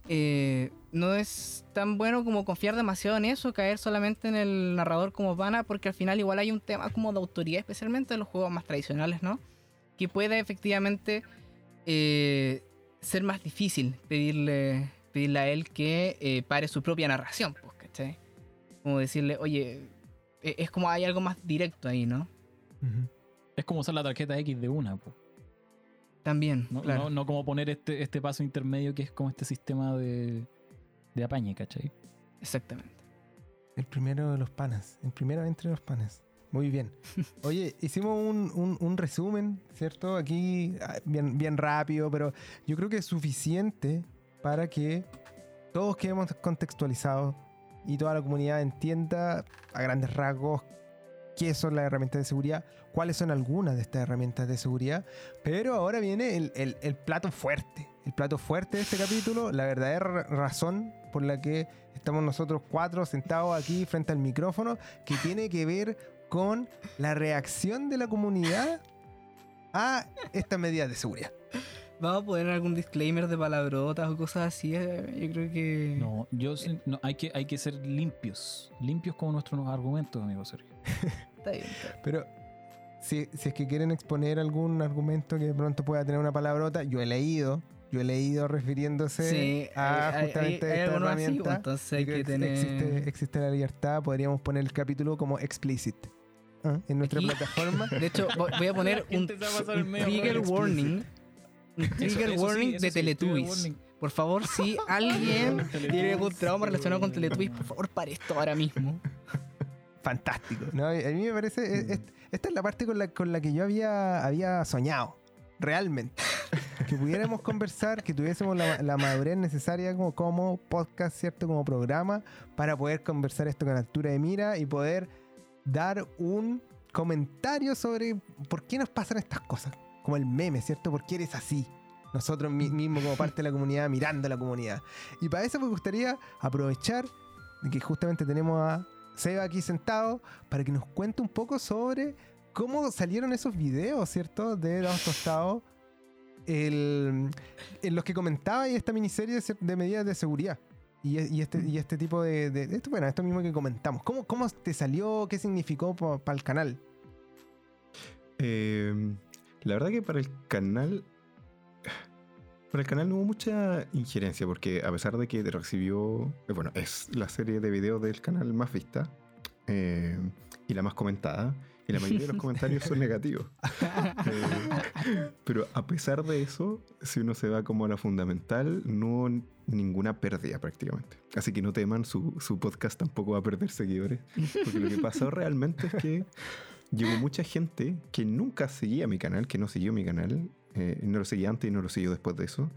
eh, no es tan bueno como confiar demasiado en eso, caer solamente en el narrador como pana, porque al final igual hay un tema como de autoridad, especialmente en los juegos más tradicionales, ¿no? Que puede efectivamente eh, ser más difícil pedirle, pedirle a él que eh, pare su propia narración, pues, ¿cachai? Como decirle, oye, e- es como hay algo más directo ahí, ¿no? Es como usar la tarjeta X de una, po. También, No, claro. no, no como poner este, este paso intermedio que es como este sistema de, de apañe, ¿cachai? Exactamente. El primero de los panas. El primero entre los panas. Muy bien. Oye, hicimos un, un- un resumen, ¿cierto? Aquí ah, bien, bien rápido, pero yo creo que es suficiente para que todos quedemos contextualizados y toda la comunidad entienda a grandes rasgos qué son las herramientas de seguridad, cuáles son algunas de estas herramientas de seguridad. Pero ahora viene el, el- el plato fuerte. El plato fuerte de este capítulo, la verdadera razón por la que estamos nosotros cuatro sentados aquí frente al micrófono, que tiene que ver con la reacción de la comunidad a estas medidas de seguridad. Vamos a poner algún disclaimer de palabrotas o cosas así. eh, Yo creo que. No, yo sí- no, hay, que, hay que ser limpios. Limpios como nuestros argumentos, amigo Sergio. Está bien, está bien. Pero si, si es que quieren exponer algún argumento que de pronto pueda tener una palabrota, yo he leído, yo he leído refiriéndose Sí, a hay- hay- justamente hay esta así, herramienta. pues, entonces hay que tener. existe, existe la libertad, podríamos poner el capítulo como explicit ¿ah? en nuestra Aquí- plataforma. De hecho, vo- voy a poner un, un trigger warning. Un trigger eso warning de sí, Teletubbies. Por favor, si alguien tiene algún trauma relacionado con Teletubbies, por favor, pare esto ahora mismo. Fantástico. ¿no? A mí me parece, es- es- esta es la parte con la, con la que yo había, había soñado, realmente. Que pudiéramos conversar, que tuviésemos la, la madurez necesaria como, como podcast, ¿cierto? Como programa, para poder conversar esto con altura de mira y poder dar un comentario sobre por qué nos pasan estas cosas. Como el meme, ¿cierto? ¿Por qué eres así? Nosotros mi- mismos como parte de la comunidad, mirando a la comunidad. Y para eso me gustaría aprovechar de que justamente tenemos a Seba aquí sentado para que nos cuente un poco sobre cómo salieron esos videos, ¿cierto? De Dados Tostados, el- en los que comentaba y esta miniserie de se- de medidas de seguridad. Y, y este, y este tipo de, de- de esto, bueno, esto mismo que comentamos. ¿Cómo, cómo te salió? ¿Qué significó para el canal? Eh, la verdad que para el canal. Para el canal no hubo mucha injerencia, porque a pesar de que recibió. eh, Bueno, es la serie de videos del canal más vista eh, y la más comentada. Y la mayoría de los comentarios son negativos. Eh, pero a pesar de eso, si uno se va como a la fundamental, no ninguna pérdida prácticamente. Así que no teman, su, su podcast tampoco va a perder seguidores. Porque lo que pasó realmente es que llegó mucha gente que nunca seguía mi canal, que no siguió mi canal, eh, no lo seguía antes y no lo siguió después de eso,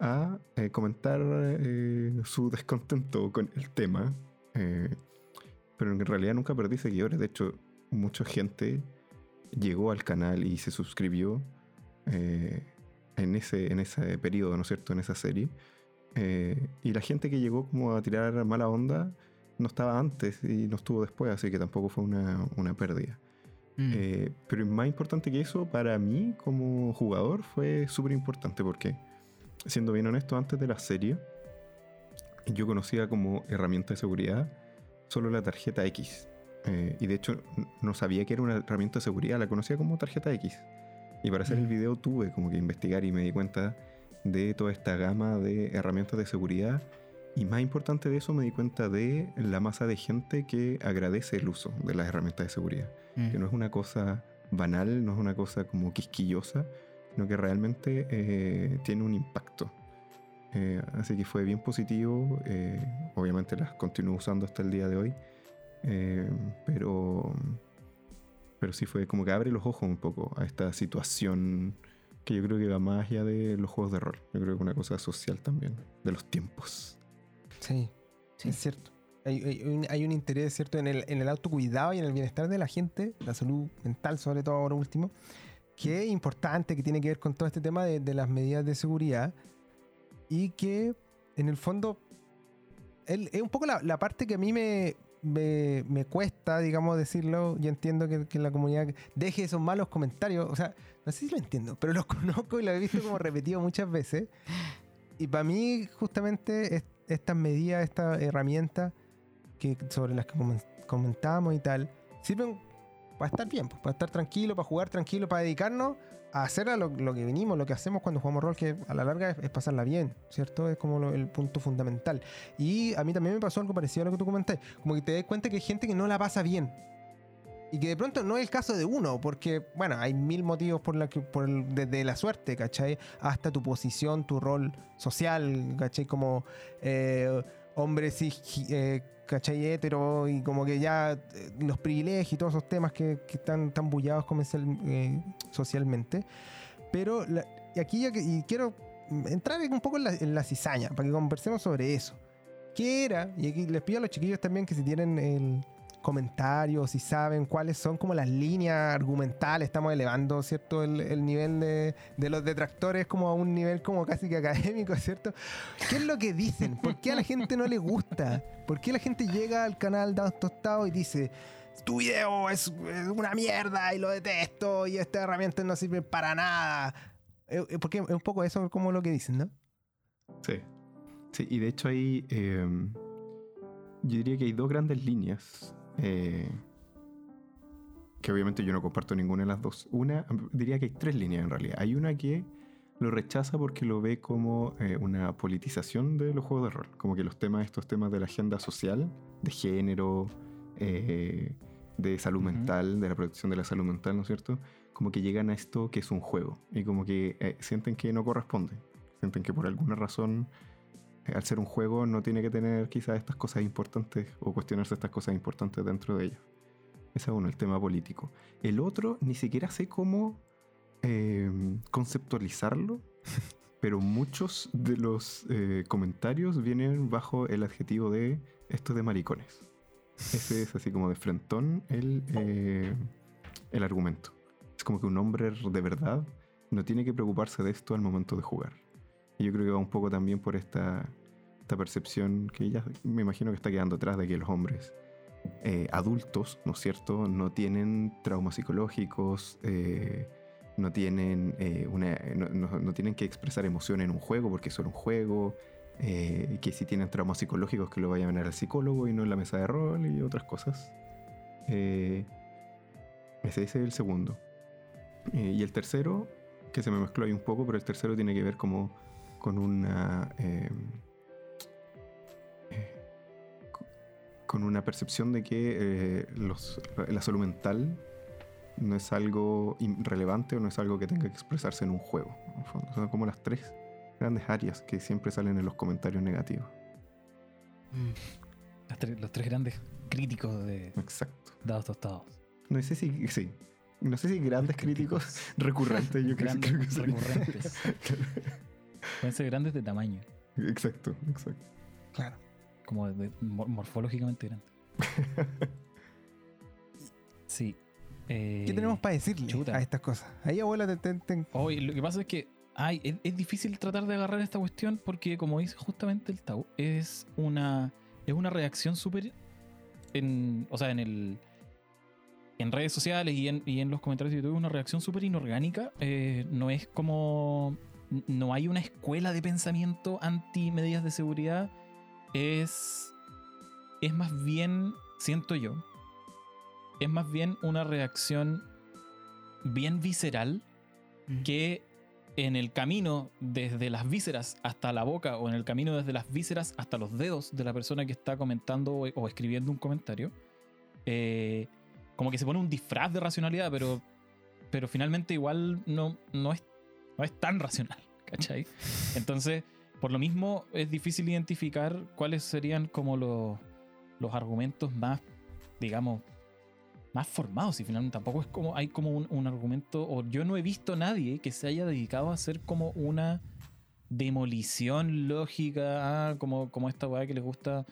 a eh, comentar eh, su descontento con el tema. pero en realidad nunca perdí seguidores. De hecho, mucha gente llegó al canal y se suscribió eh, en, ese, en ese periodo, ¿no es cierto? En esa serie. Eh, y la gente que llegó como a tirar mala onda no estaba antes y no estuvo después, así que tampoco fue una, una pérdida. Mm. Eh, pero más importante que eso, para mí como jugador fue súper importante porque, siendo bien honesto, antes de la serie, yo conocía como herramienta de seguridad solo la tarjeta X. Eh, y de hecho no sabía que era una herramienta de seguridad, la conocía como tarjeta X. Y para hacer el Mm. video tuve como que investigar y me di cuenta de toda esta gama de herramientas de seguridad. Y más importante de eso, me di cuenta de la masa de gente que agradece el uso de las herramientas de seguridad Mm. que no es una cosa banal, no es una cosa como quisquillosa, sino que realmente eh, tiene un impacto. Eh, así que fue bien positivo, eh, obviamente las continúo usando hasta el día de hoy, eh, pero, pero sí fue como que abre los ojos un poco a esta situación que yo creo que va más allá de los juegos de rol, yo creo que es una cosa social también, de los tiempos. Sí, Sí. es cierto. Hay, hay un, hay un interés, ¿cierto?, en el, en el autocuidado y en el bienestar de la gente, la salud mental, sobre todo ahora último, que es importante, que tiene que ver con todo este tema de, de las medidas de seguridad y que, en el fondo, el- es un poco la, la parte que a mí me, me, cuesta, digamos, decirlo. Yo entiendo que, que la comunidad deje esos malos comentarios. O sea, no sé si lo entiendo, pero los conozco y lo he visto como repetido muchas veces. Y para mí, justamente, es- estas medidas, estas herramientas que, sobre las que comen- comentábamos y tal, sirven para estar bien, pues, para estar tranquilo, para jugar tranquilo, para dedicarnos a hacer a lo, lo que venimos, lo que hacemos cuando jugamos rol, que a la larga es, es pasarla bien, ¿cierto? Es como lo- el punto fundamental. Y a mí también me pasó algo parecido a lo que tú comentaste, como que te das cuenta que hay gente que no la pasa bien. Y que de pronto no es el caso de uno, porque, bueno, hay mil motivos por la que, por el- desde la suerte, ¿cachai? Hasta tu posición, tu rol social, ¿cachai? Como eh, hombre cis, eh, ¿cachai? Hetero, y como que ya eh, los privilegios y todos esos temas que, están tan bullados comercial, eh, socialmente. Pero la- aquí ya quiero entrar un poco en la, en la cizaña, para que conversemos sobre eso. ¿Qué era? Y aquí les pido a los chiquillos también que si tienen el comentarios, si saben cuáles son como las líneas argumentales, estamos elevando, ¿cierto? El, el nivel de, de los detractores como a un nivel como casi que académico, ¿cierto? ¿Qué es lo que dicen? ¿Por qué a la gente no le gusta? ¿Por qué la gente llega al canal Dados Tostados y dice, tu video es, una mierda y lo detesto y estas herramientas no sirven para nada? Eh, eh, Porque es un poco eso como lo que dicen, ¿no? Sí. Sí, y de hecho hay. eh, yo diría que hay dos grandes líneas. Eh, que obviamente yo no comparto ninguna de las dos. Una, diría que hay tres líneas en realidad. Hay una que lo rechaza porque lo ve como eh, una politización de los juegos de rol. Como que los temas, estos temas de la agenda social, de género, eh, de salud mental, de la protección de la salud mental, ¿no es cierto? Como que llegan a esto que es un juego. Y como que eh, sienten que no corresponde. Sienten que por alguna razón al ser un juego no tiene que tener quizás estas cosas importantes o cuestionarse estas cosas importantes dentro de ellos. Ese es uno, el tema político. El otro, ni siquiera sé cómo eh, conceptualizarlo, pero muchos de los eh, comentarios vienen bajo el adjetivo de esto de maricones. Ese es así como de frentón el, eh, el argumento. Es como que un hombre de verdad no tiene que preocuparse de esto al momento de jugar. Yo creo que va un poco también por esta, esta percepción que ya me imagino que está quedando atrás de que los hombres eh, adultos, ¿no es cierto?, no tienen traumas psicológicos, eh, no, tienen, eh, una, no, no- tienen que expresar emoción en un juego porque eso era un juego, que si tienen traumas psicológicos que lo vayan a ver al psicólogo y no en la mesa de rol y otras cosas. Ese, es el segundo. Y el tercero, que se me mezcló ahí un poco, pero el tercero tiene que ver como con una... eh, eh, co- con una percepción de que eh, los- la salud mental no es algo irrelevante o no es algo que tenga que expresarse en un juego. En el fondo. Son como las tres grandes áreas que siempre salen en los comentarios negativos. Las tres- los tres grandes críticos de Exacto. Dados Tostados. No sé si, sí. No sé si grandes críticos recurrentes, yo creo, Grandes creo que recurrentes. Pueden ser grandes de tamaño, Exacto, exacto. Claro. como de- mor- morfológicamente grandes. Sí. eh, ¿Qué tenemos para decirle chuta. a estas cosas? Ahí, abuela, te, te- te- Hoy lo que pasa es que ay, es, es difícil tratar de agarrar esta cuestión porque, como dice justamente el Tau, es una, es una reacción súper. En, o sea, en el. En redes sociales y en, y en los comentarios de YouTube, una reacción súper inorgánica. Eh, no es como. No hay una escuela de pensamiento anti medidas de seguridad. Es. Es más bien, siento yo, es más bien una reacción bien visceral Mm. que en el camino desde las vísceras hasta la boca o en el camino desde las vísceras hasta los dedos de la persona que está comentando o, o escribiendo un comentario, eh, como que se pone un disfraz de racionalidad, pero, pero finalmente igual no, no, es, no es tan racional, ¿cachai? Entonces, por lo mismo es difícil identificar cuáles serían como los, los argumentos más, digamos, más formados y finalmente tampoco es como hay como un, un argumento o yo no he visto a nadie que se haya dedicado a hacer como una demolición lógica ah, como, como esta weá que les gusta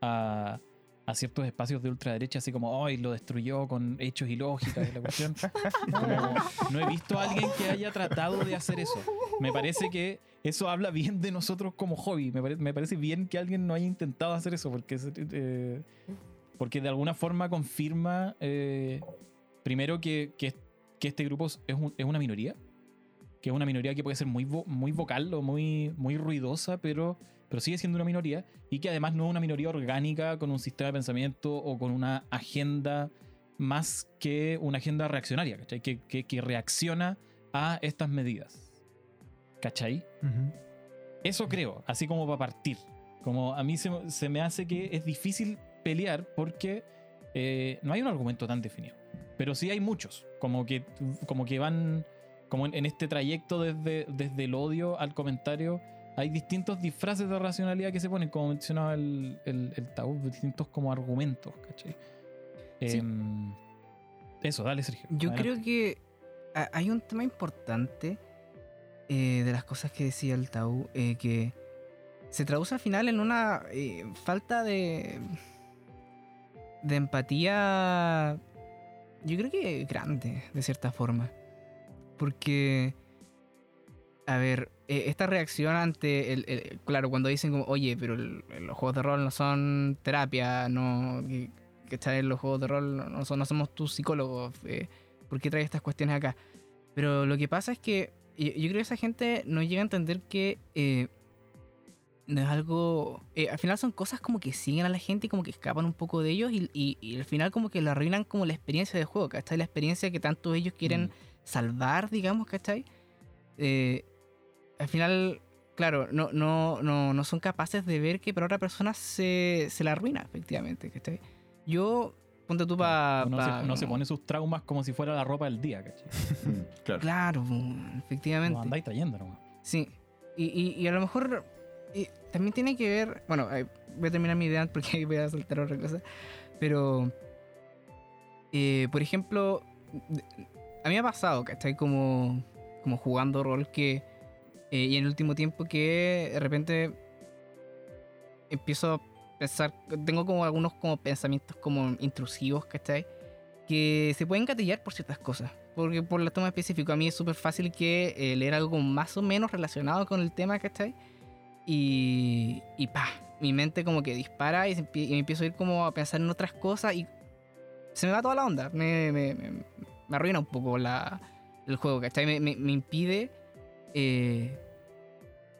a, a ciertos espacios de ultraderecha así como hoy lo destruyó con hechos y lógicas y la cuestión Como, no he visto a alguien que haya tratado de hacer eso me parece que eso habla bien de nosotros como hobby me, pare- me parece bien que alguien no haya intentado hacer eso porque eh, porque de alguna forma confirma, eh, primero, que, que- que este grupo es, un- es una minoría. Que es una minoría que puede ser muy, vo- muy vocal o muy, muy ruidosa, pero, pero sigue siendo una minoría. Y que además no es una minoría orgánica con un sistema de pensamiento o con una agenda más que una agenda reaccionaria, ¿cachai? Que, que, que reacciona a estas medidas. ¿Cachai? Ujú. Eso creo, así como para partir. Como a mí se, se me hace que es difícil pelear porque eh, no hay un argumento tan definido. Pero sí hay muchos, como que, como que van, como en, en este trayecto desde, desde el odio al comentario, hay distintos disfraces de racionalidad que se ponen, como mencionaba el, el, distintos como argumentos, ¿cachai? Sí. Em, eso, dale Sergio. Yo adelante. creo que ha- hay un tema importante eh, de las cosas que decía el Tau, eh, que se traduce al final en una eh, falta de, de empatía, yo creo que grande, de cierta forma. Porque, a ver, eh, esta reacción ante, el, el- claro, cuando dicen como, oye, pero el- los juegos de rol no son terapia, no, que, que los juegos de rol no, son- no somos tus psicólogos, eh, ¿por qué traes estas cuestiones acá? Pero lo que pasa es que yo, yo creo que esa gente no llega a entender que eh, no es algo. al final son cosas como que siguen a la gente y como que escapan un poco de ellos y, y- y al final como que le arruinan como la experiencia de juego, ¿cachai? La experiencia que tanto ellos quieren Mm. salvar, digamos, ¿cachai? Eh, al final, claro, no, no, no, no son capaces de ver que para otra persona se, se la arruina, efectivamente, ¿cachai? Yo, ponte tú para... Uno, se, uno se pone sus traumas como si fuera la ropa del día, ¿cachai? Claro. Claro, Lo efectivamente. andáis trayendo nomás. Sí, y, y- y a lo mejor y también tiene que ver, bueno, eh, voy a terminar mi idea porque ahí voy a soltar otra cosa, pero, eh, por ejemplo, a mí me ha pasado, ¿cachai? Como, como jugando rol que, eh, y en el último tiempo que de repente empiezo a pensar, tengo como algunos como pensamientos como intrusivos, ¿cachai? Que se pueden gatillar por ciertas cosas. Porque por la toma específico, a mí es súper fácil que eh, leer algo más o menos relacionado con el tema, ¿cachai? Y, y pa, mi mente como que dispara y, y me empiezo a ir como a pensar en otras cosas y se me va toda la onda. Me, me, me- me arruina un poco la, el juego, ¿cachai? Me impide eh,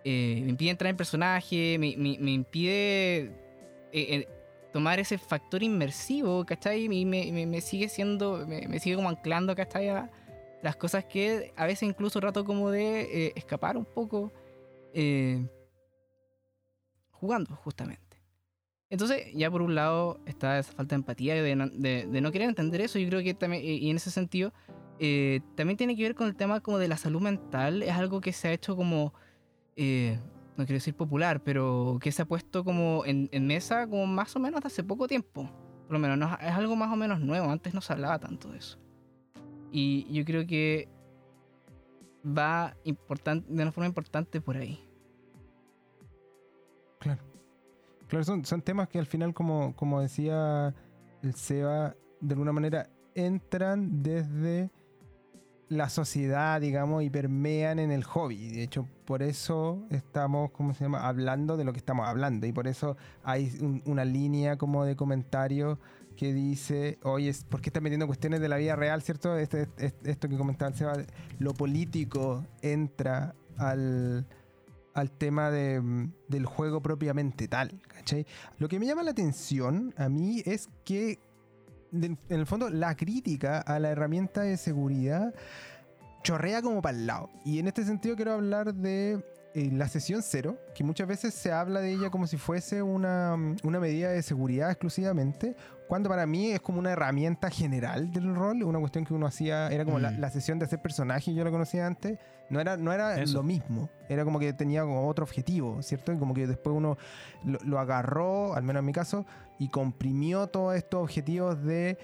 eh, me impide entrar en personaje, me, me- me impide eh, eh, tomar ese factor inmersivo, ¿cachai? Y me, me- sigue siendo, me, sigue como anclando, ¿cachai? A las cosas que a veces incluso trato como de eh, escapar un poco eh, jugando, justamente. Entonces, ya por un lado está esa falta de empatía de de- de no querer entender eso. Yo creo que también, y en ese sentido, eh, también tiene que ver con el tema como de la salud mental. Es algo que se ha hecho como, eh, no quiero decir popular, pero que se ha puesto como en, mesa como más o menos hace poco tiempo. Por lo menos no- es algo más o menos nuevo. Antes no se hablaba tanto de eso. Y yo creo que va de una forma importante por ahí. Claro. Claro, son, son temas que al final, como, como decía el Seba, de alguna manera entran desde la sociedad, digamos, y permean en el hobby. De hecho, por eso estamos, ¿cómo se llama?, hablando de lo que estamos hablando. Y por eso hay un- una línea como de comentarios que dice, oye, ¿por qué estás metiendo cuestiones de la vida real, cierto? Este- este- esto que comentaba el Seba, lo político entra al, al tema de, del juego propiamente tal, ¿cachai? Lo que me llama la atención a mí es que, en el fondo, la crítica a la herramienta de seguridad chorrea como para el lado. Y en este sentido quiero hablar de eh, la sesión cero, que muchas veces se habla de ella como si fuese una, una medida de seguridad exclusivamente, cuando para mí es como una herramienta general del rol, una cuestión que uno hacía, era como la, Mm. la sesión de hacer personaje, yo la conocía antes, no era, no era Eso. lo mismo, era como que tenía como otro objetivo, ¿cierto? Y como que después uno lo, lo agarró, al menos en mi caso, y comprimió todos estos objetivos de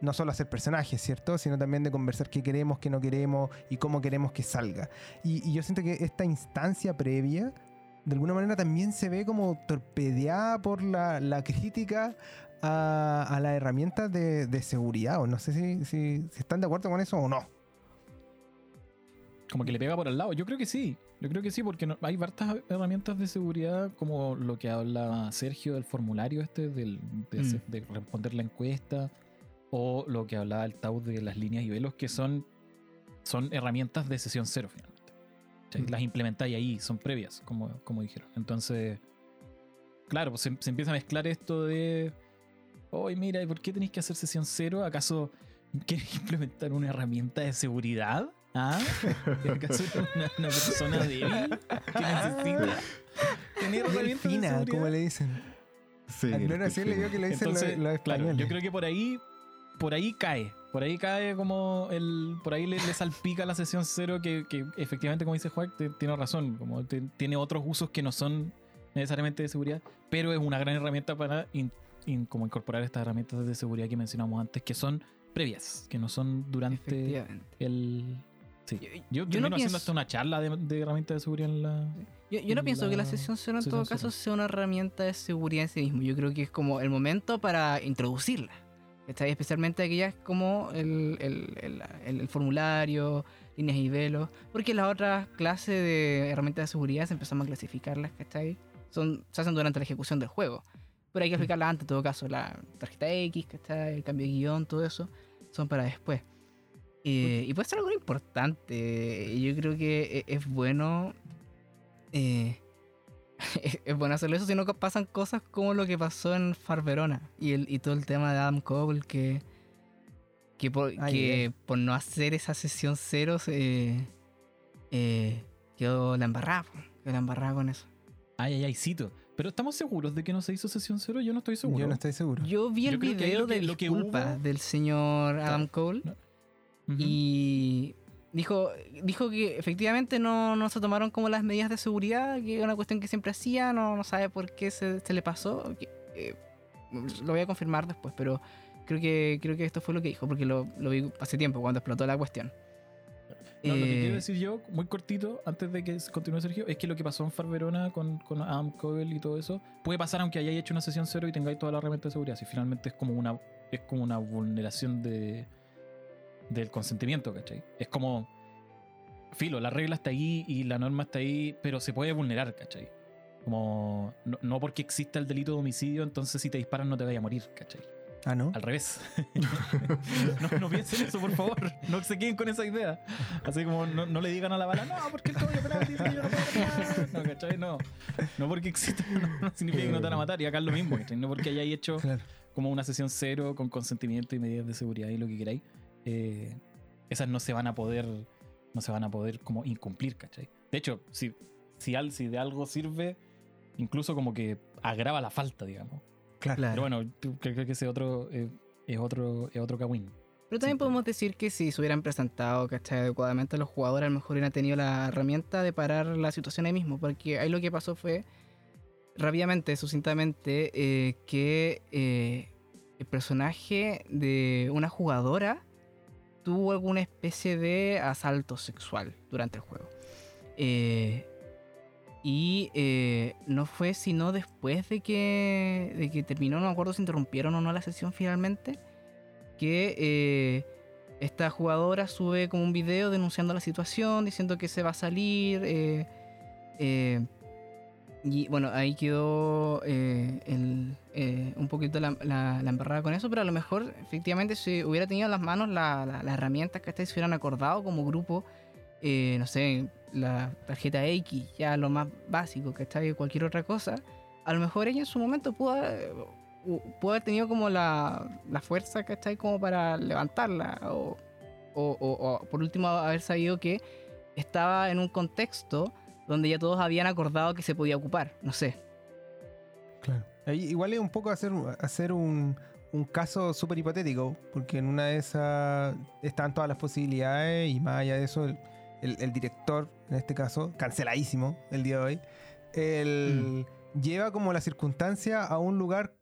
no solo hacer personajes, ¿cierto? Sino también de conversar qué queremos, qué no queremos y cómo queremos que salga. Y, y yo siento que esta instancia previa, de alguna manera también se ve como torpedeada por la, la crítica a, a las herramientas de, de seguridad. O no sé si, si- si están de acuerdo con eso o no. Como que le pega por al lado. Yo creo que sí. Yo creo que sí, porque no- hay hartas herramientas de seguridad, como lo que habla Sergio del formulario este, del, de, Mm. de responder la encuesta, o lo que hablaba el Tau de las líneas y velos, que son, son herramientas de sesión cero finalmente. ¿Cachai? Mm. Las implementáis ahí, son previas, como, como dijeron. Entonces, claro, pues se, se empieza a mezclar esto de, oye, mira, ¿y por qué tenéis que hacer sesión cero? ¿Acaso quieres implementar una herramienta de seguridad? ¿Ah? ¿Acaso una, una persona débil que necesita tener herramientas de Delfina, seguridad? como le dicen. Sí, Al menos así le digo que le dicen los, Entonces, los claro, españoles. yo creo que por ahí, por ahí cae. Por ahí cae como el. Por ahí le, le salpica la sesión cero que, que efectivamente, como dice Juan, te- tiene razón. Como te- tiene otros usos que no son necesariamente de seguridad, pero es una gran herramienta para in- in- como incorporar estas herramientas de seguridad que mencionamos antes, que son previas, que no son durante el. Sí. Yo- Yo, yo no haciendo pienso- hasta una charla de, de herramientas de seguridad en la. Yo, yo no pienso que la la sesión cero en sesión todo cero. caso sea una herramienta de seguridad en sí mismo. Yo creo que es como el momento para introducirla. ¿cachai? Especialmente aquellas como el, el- el- el- el formulario, líneas y velos. Porque las otras clases de herramientas de seguridad se empezamos a clasificarlas, ¿cachai? Son, se hacen durante la ejecución del juego. Pero hay que explicarlas antes, en todo caso. La tarjeta X, ¿cachai? El cambio de guion, todo eso. Son para después. Eh, y puede ser algo importante. Yo creo que e- es bueno eh, es bueno hacerlo eso, sino que pasan cosas como lo que pasó en Farverona y, el, y todo el tema de Adam Cole que, que, por, Ay, que por no hacer esa sesión cero eh, quedó la embarrada, quedó la embarrada con eso. Ay, ay, ay, cito. Pero estamos seguros de que no se hizo sesión cero. Yo no estoy seguro. Yo no estoy seguro. Yo vi el Yo video lo que- de lo que hubo- del señor. Adam Cole y dijo, dijo que efectivamente no, no se tomaron como las medidas de seguridad, que era una cuestión que siempre hacía, no, no sabe por qué se, se le pasó. que, eh, lo voy a confirmar después, pero creo que, creo que esto fue lo que dijo, porque lo, lo vi hace tiempo, cuando explotó la cuestión. No, lo que Eh, quiero decir yo, muy cortito, antes de que continúe Sergio, es que lo que pasó en Farverona con, con Adam Cole y todo eso, puede pasar aunque hayáis hecho una sesión cero y tengáis toda la herramienta de seguridad. Si finalmente es como una, es como una vulneración de, del consentimiento, ¿cachai? Es como, filo, la regla está ahí y la norma está ahí, pero se puede vulnerar, ¿cachai? Como, no, no porque exista el delito de homicidio, entonces si te disparan no te vayas a morir, ¿cachai? Ah, ¿no? Al revés. no, no piensen eso, por favor. No se queden con esa idea. Así como no, no le digan a la bala, no, porque el código penal dice que yo no puedo matar. No, ¿cachai? No. No porque exista, no, no significa que no te van a matar. Y acá es lo mismo, ¿cachai? No porque hayáis hecho Claro. como una sesión cero con consentimiento y medidas de seguridad y lo que queráis. eh, esas no se van a poder, no se van a poder como incumplir, ¿cachai? De hecho, si, si, si de algo sirve, incluso como que agrava la falta, digamos. Claro. Claro. Pero bueno, creo, que ese otro eh, es otro es otro cagüín. Pero también Sí. podemos decir que si se hubieran presentado ¿cachai? adecuadamente los jugadores, a lo mejor hubieran tenido la herramienta de parar la situación ahí mismo. Porque ahí lo que pasó fue, rápidamente, sucintamente, eh, que eh, el personaje de una jugadora tuvo alguna especie de asalto sexual durante el juego. Eh, y eh, no fue sino después de que, de que terminó, no me acuerdo si interrumpieron o no la sesión finalmente, que eh, esta jugadora sube como un video denunciando la situación, diciendo que se va a salir. eh, y bueno, ahí quedó el, un poquito la, la, embarrada con eso, pero a lo mejor efectivamente si hubiera tenido en las manos la- la- las herramientas que ustedes hubieran acordado como grupo, no sé, la tarjeta X, ya lo más básico, que está cualquier otra cosa, a lo mejor ella en su momento pudo, haber- pudo haber tenido como la, la fuerza, ¿cachai? Como para levantarla. O, o, por último haber sabido que estaba en un contexto donde ya todos habían acordado que se podía ocupar. No sé. Claro. Igual es un poco hacer, hacer un, un caso súper hipotético, porque en una de esas están todas las posibilidades y más allá de eso, el, director, en este caso, canceladísimo el día de hoy, él lleva como la circunstancia a un lugar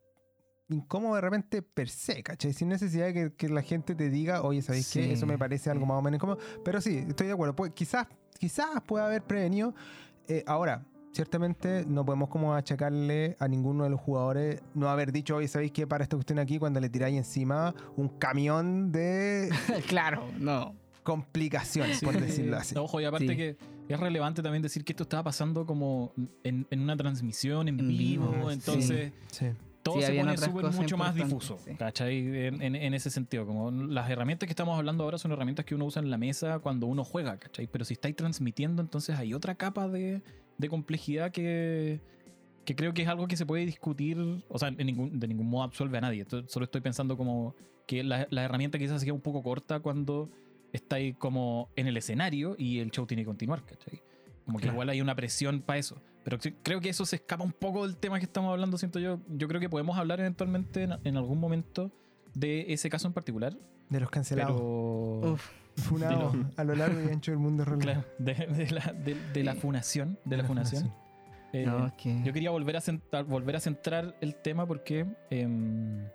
incómodo de repente per se, ¿cachai? Sin necesidad de que, que la gente te diga, oye, ¿sabéis qué? Sí, Eso me parece algo más o menos incómodo. Pero sí, estoy de acuerdo. Pues, quizás, quizás pueda haber prevenido. Eh, ahora, ciertamente no podemos como achacarle a ninguno de los jugadores no haber dicho, oye, ¿sabéis qué? Para esta cuestión aquí, cuando le tiráis encima un camión de claro, no. Complicaciones, por decirlo así. Ojo, y aparte Sí. que es relevante también decir que esto estaba pasando como en, en una transmisión en, En vivo, vivo, entonces Sí. todo Sí, se pone súper mucho más difuso, sí. ¿cachai? En, en- en ese sentido, como las herramientas que estamos hablando ahora son herramientas que uno usa en la mesa cuando uno juega, ¿cachai? Pero si estáis transmitiendo, entonces hay otra capa de, de complejidad que, que creo que es algo que se puede discutir, o sea, en ningún, de ningún modo absuelve a nadie. Esto- solo estoy pensando como que la, la herramienta quizás se queda un poco corta cuando estáis como en el escenario y el show tiene que continuar, ¿cachai? Como que Claro. igual hay una presión para eso. Pero cre- creo que eso se escapa un poco del tema que estamos hablando, siento yo. Yo creo que podemos hablar eventualmente en, en algún momento de ese caso en particular. De los cancelados. Pero. Uf, Funados de a lo largo y ancho del mundo real. Claro, de, de la, de- de la funación. De la funación. Eh, no, es que... Yo quería volver a, centrar, volver a centrar el tema porque, em,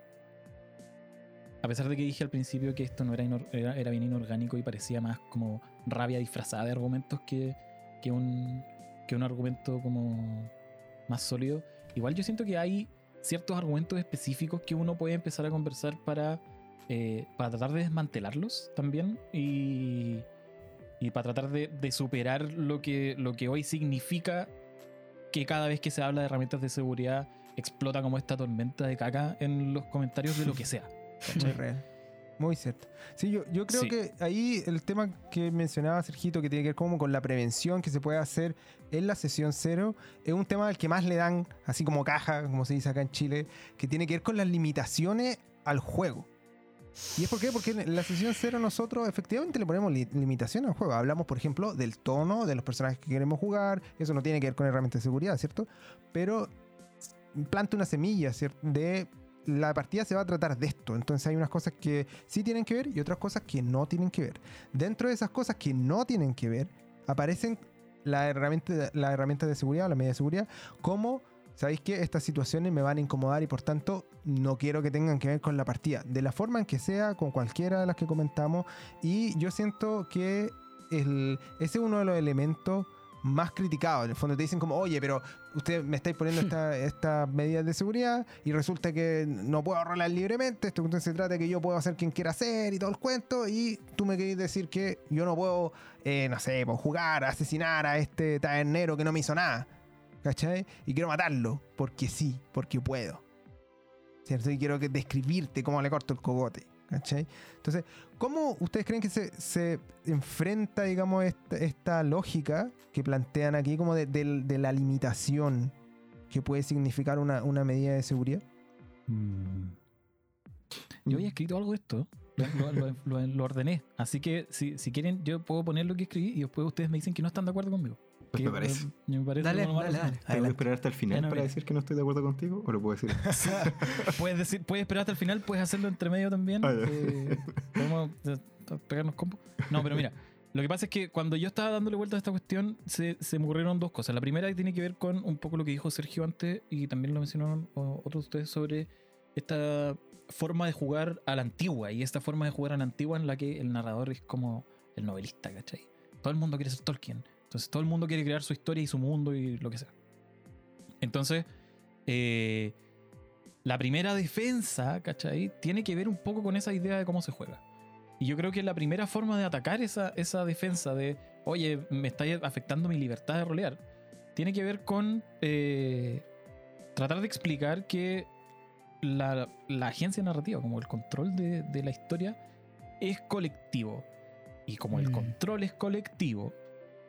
a pesar de que dije al principio que esto no era, inor- era, era bien inorgánico y parecía más como rabia disfrazada de argumentos que, que, un, que un argumento como más sólido, igual yo siento que hay ciertos argumentos específicos que uno puede empezar a conversar para, eh, para tratar de desmantelarlos también y, y para tratar de, de superar lo que, lo que hoy significa que cada vez que se habla de herramientas de seguridad explota como esta tormenta de caca en los comentarios de lo que sea. Muy real. Muy cierto. Sí, yo, yo creo Sí. que ahí el tema que mencionaba Sergito, que tiene que ver como con la prevención que se puede hacer en la sesión cero, es un tema al que más le dan, así como caja, como se dice acá en Chile, que tiene que ver con las limitaciones al juego. ¿Y es por qué? Porque en la sesión cero nosotros efectivamente le ponemos li- limitaciones al juego. Hablamos, por ejemplo, del tono de los personajes que queremos jugar. Eso no tiene que ver con herramientas de seguridad, ¿cierto? Pero planta una semilla, ¿cierto? De la partida se va a tratar de esto. Entonces hay unas cosas que sí tienen que ver y otras cosas que no tienen que ver. Dentro de esas cosas que no tienen que ver, aparecen la herramienta de seguridad o la medida de seguridad como, ¿sabéis qué? Estas situaciones me van a incomodar y por tanto no quiero que tengan que ver con la partida. De la forma en que sea, con cualquiera de las que comentamos. Y yo siento que ese es uno de los elementos más criticados. En el fondo te dicen como, oye, pero usted me estáis poniendo esta- estas medidas de seguridad y resulta que no puedo rolar libremente. Esto entonces se trata de que yo puedo hacer quien quiera hacer y todo el cuento. Y tú me querés decir que yo no puedo, eh, no sé, pues, jugar, asesinar a este tabernero que no me hizo nada. ¿Cachai? Y quiero matarlo porque sí, porque puedo. ¿cierto? Y quiero que describirte cómo le corto el cogote, ¿cachai? Entonces, ¿cómo ustedes creen que se, enfrenta, digamos, esta, lógica que plantean aquí como de, la limitación que puede significar una, medida de seguridad? Mm. Yo había escrito algo de esto. Lo, ordené. Así que si quieren, yo puedo poner lo que escribí y después ustedes me dicen que no están de acuerdo conmigo. Pues me parece. me parece Dale, dale, dale. razonable. ¿Tengo que esperar hasta el final para mira. decir que no estoy de acuerdo contigo? ¿O lo puedo decir? Puedes, decir, puedes esperar hasta el final, puedes hacerlo entre medio también. Ah, eh, podemos eh, pegarnos combo. No, pero mira, lo que pasa es que cuando yo estaba dándole vuelta a esta cuestión, se, se me ocurrieron dos cosas. La primera que tiene que ver con un poco lo que dijo Sergio antes, y también lo mencionaron otros de ustedes sobre esta forma de jugar a la antigua, y esta forma de jugar a la antigua en la que el narrador es como el novelista, ¿cachai? Todo el mundo quiere ser Tolkien. Entonces todo el mundo quiere crear su historia y su mundo y lo que sea. Entonces, eh, la primera defensa, ¿cachai? Tiene que ver un poco con esa idea de cómo se juega. Y yo creo que la primera forma de atacar esa, esa defensa de, oye, me está afectando mi libertad de rolear, tiene que ver con eh, tratar de explicar que la, la agencia narrativa, como el control de, de la historia, es colectivo. Y como el Mm. control es colectivo,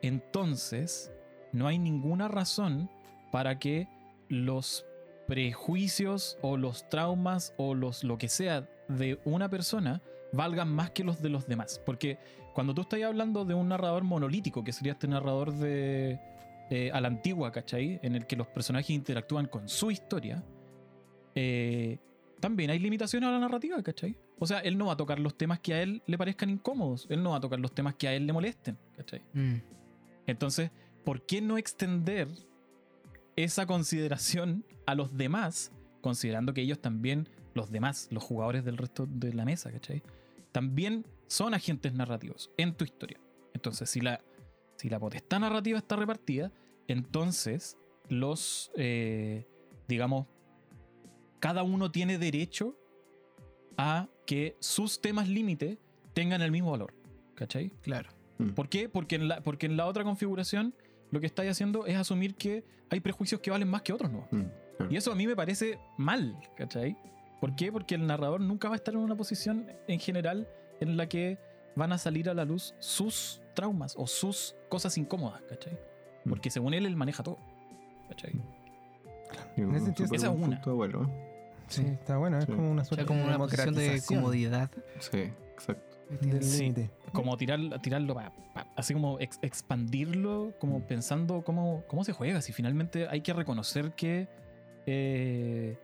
entonces no hay ninguna razón para que los prejuicios o los traumas o los lo que sea de una persona valgan más que los de los demás. Porque cuando tú estás hablando de un narrador monolítico, que sería este narrador de eh, a la antigua, ¿cachai? En el que los personajes interactúan con su historia, eh, también hay limitaciones a la narrativa, ¿cachai? O sea, él no va a tocar los temas que a él le parezcan incómodos, él no va a tocar los temas que a él le molesten, ¿cachai? Mm. Entonces, ¿por qué no extender esa consideración a los demás, considerando que ellos también, los demás, los jugadores del resto de la mesa, ¿cachai? También son agentes narrativos en tu historia. Entonces, si la, si la potestad narrativa está repartida, entonces los, eh, digamos, cada uno tiene derecho a que sus temas límite tengan el mismo valor, ¿cachai? Claro. ¿Por qué? Porque en la, porque en la otra configuración lo que estáis haciendo es asumir que hay prejuicios que valen más que otros, ¿no? Mm, claro. Y eso a mí me parece mal, ¿cachai? ¿Por qué? Porque el narrador nunca va a estar en una posición en general en la que van a salir a la luz sus traumas o sus cosas incómodas, ¿cachai? Mm. Porque según él, él maneja todo, ¿cachai? Digo, En ese sentido, esa es una. ¿eh? Sí, está bueno, es Sí. como una O suerte sea, como de una de comodidad. Sí, exacto. Del Sí. límite. Como tirar, tirarlo, pa- pa- así como ex- expandirlo, como pensando cómo, cómo se juega. Si finalmente hay que reconocer que, eh,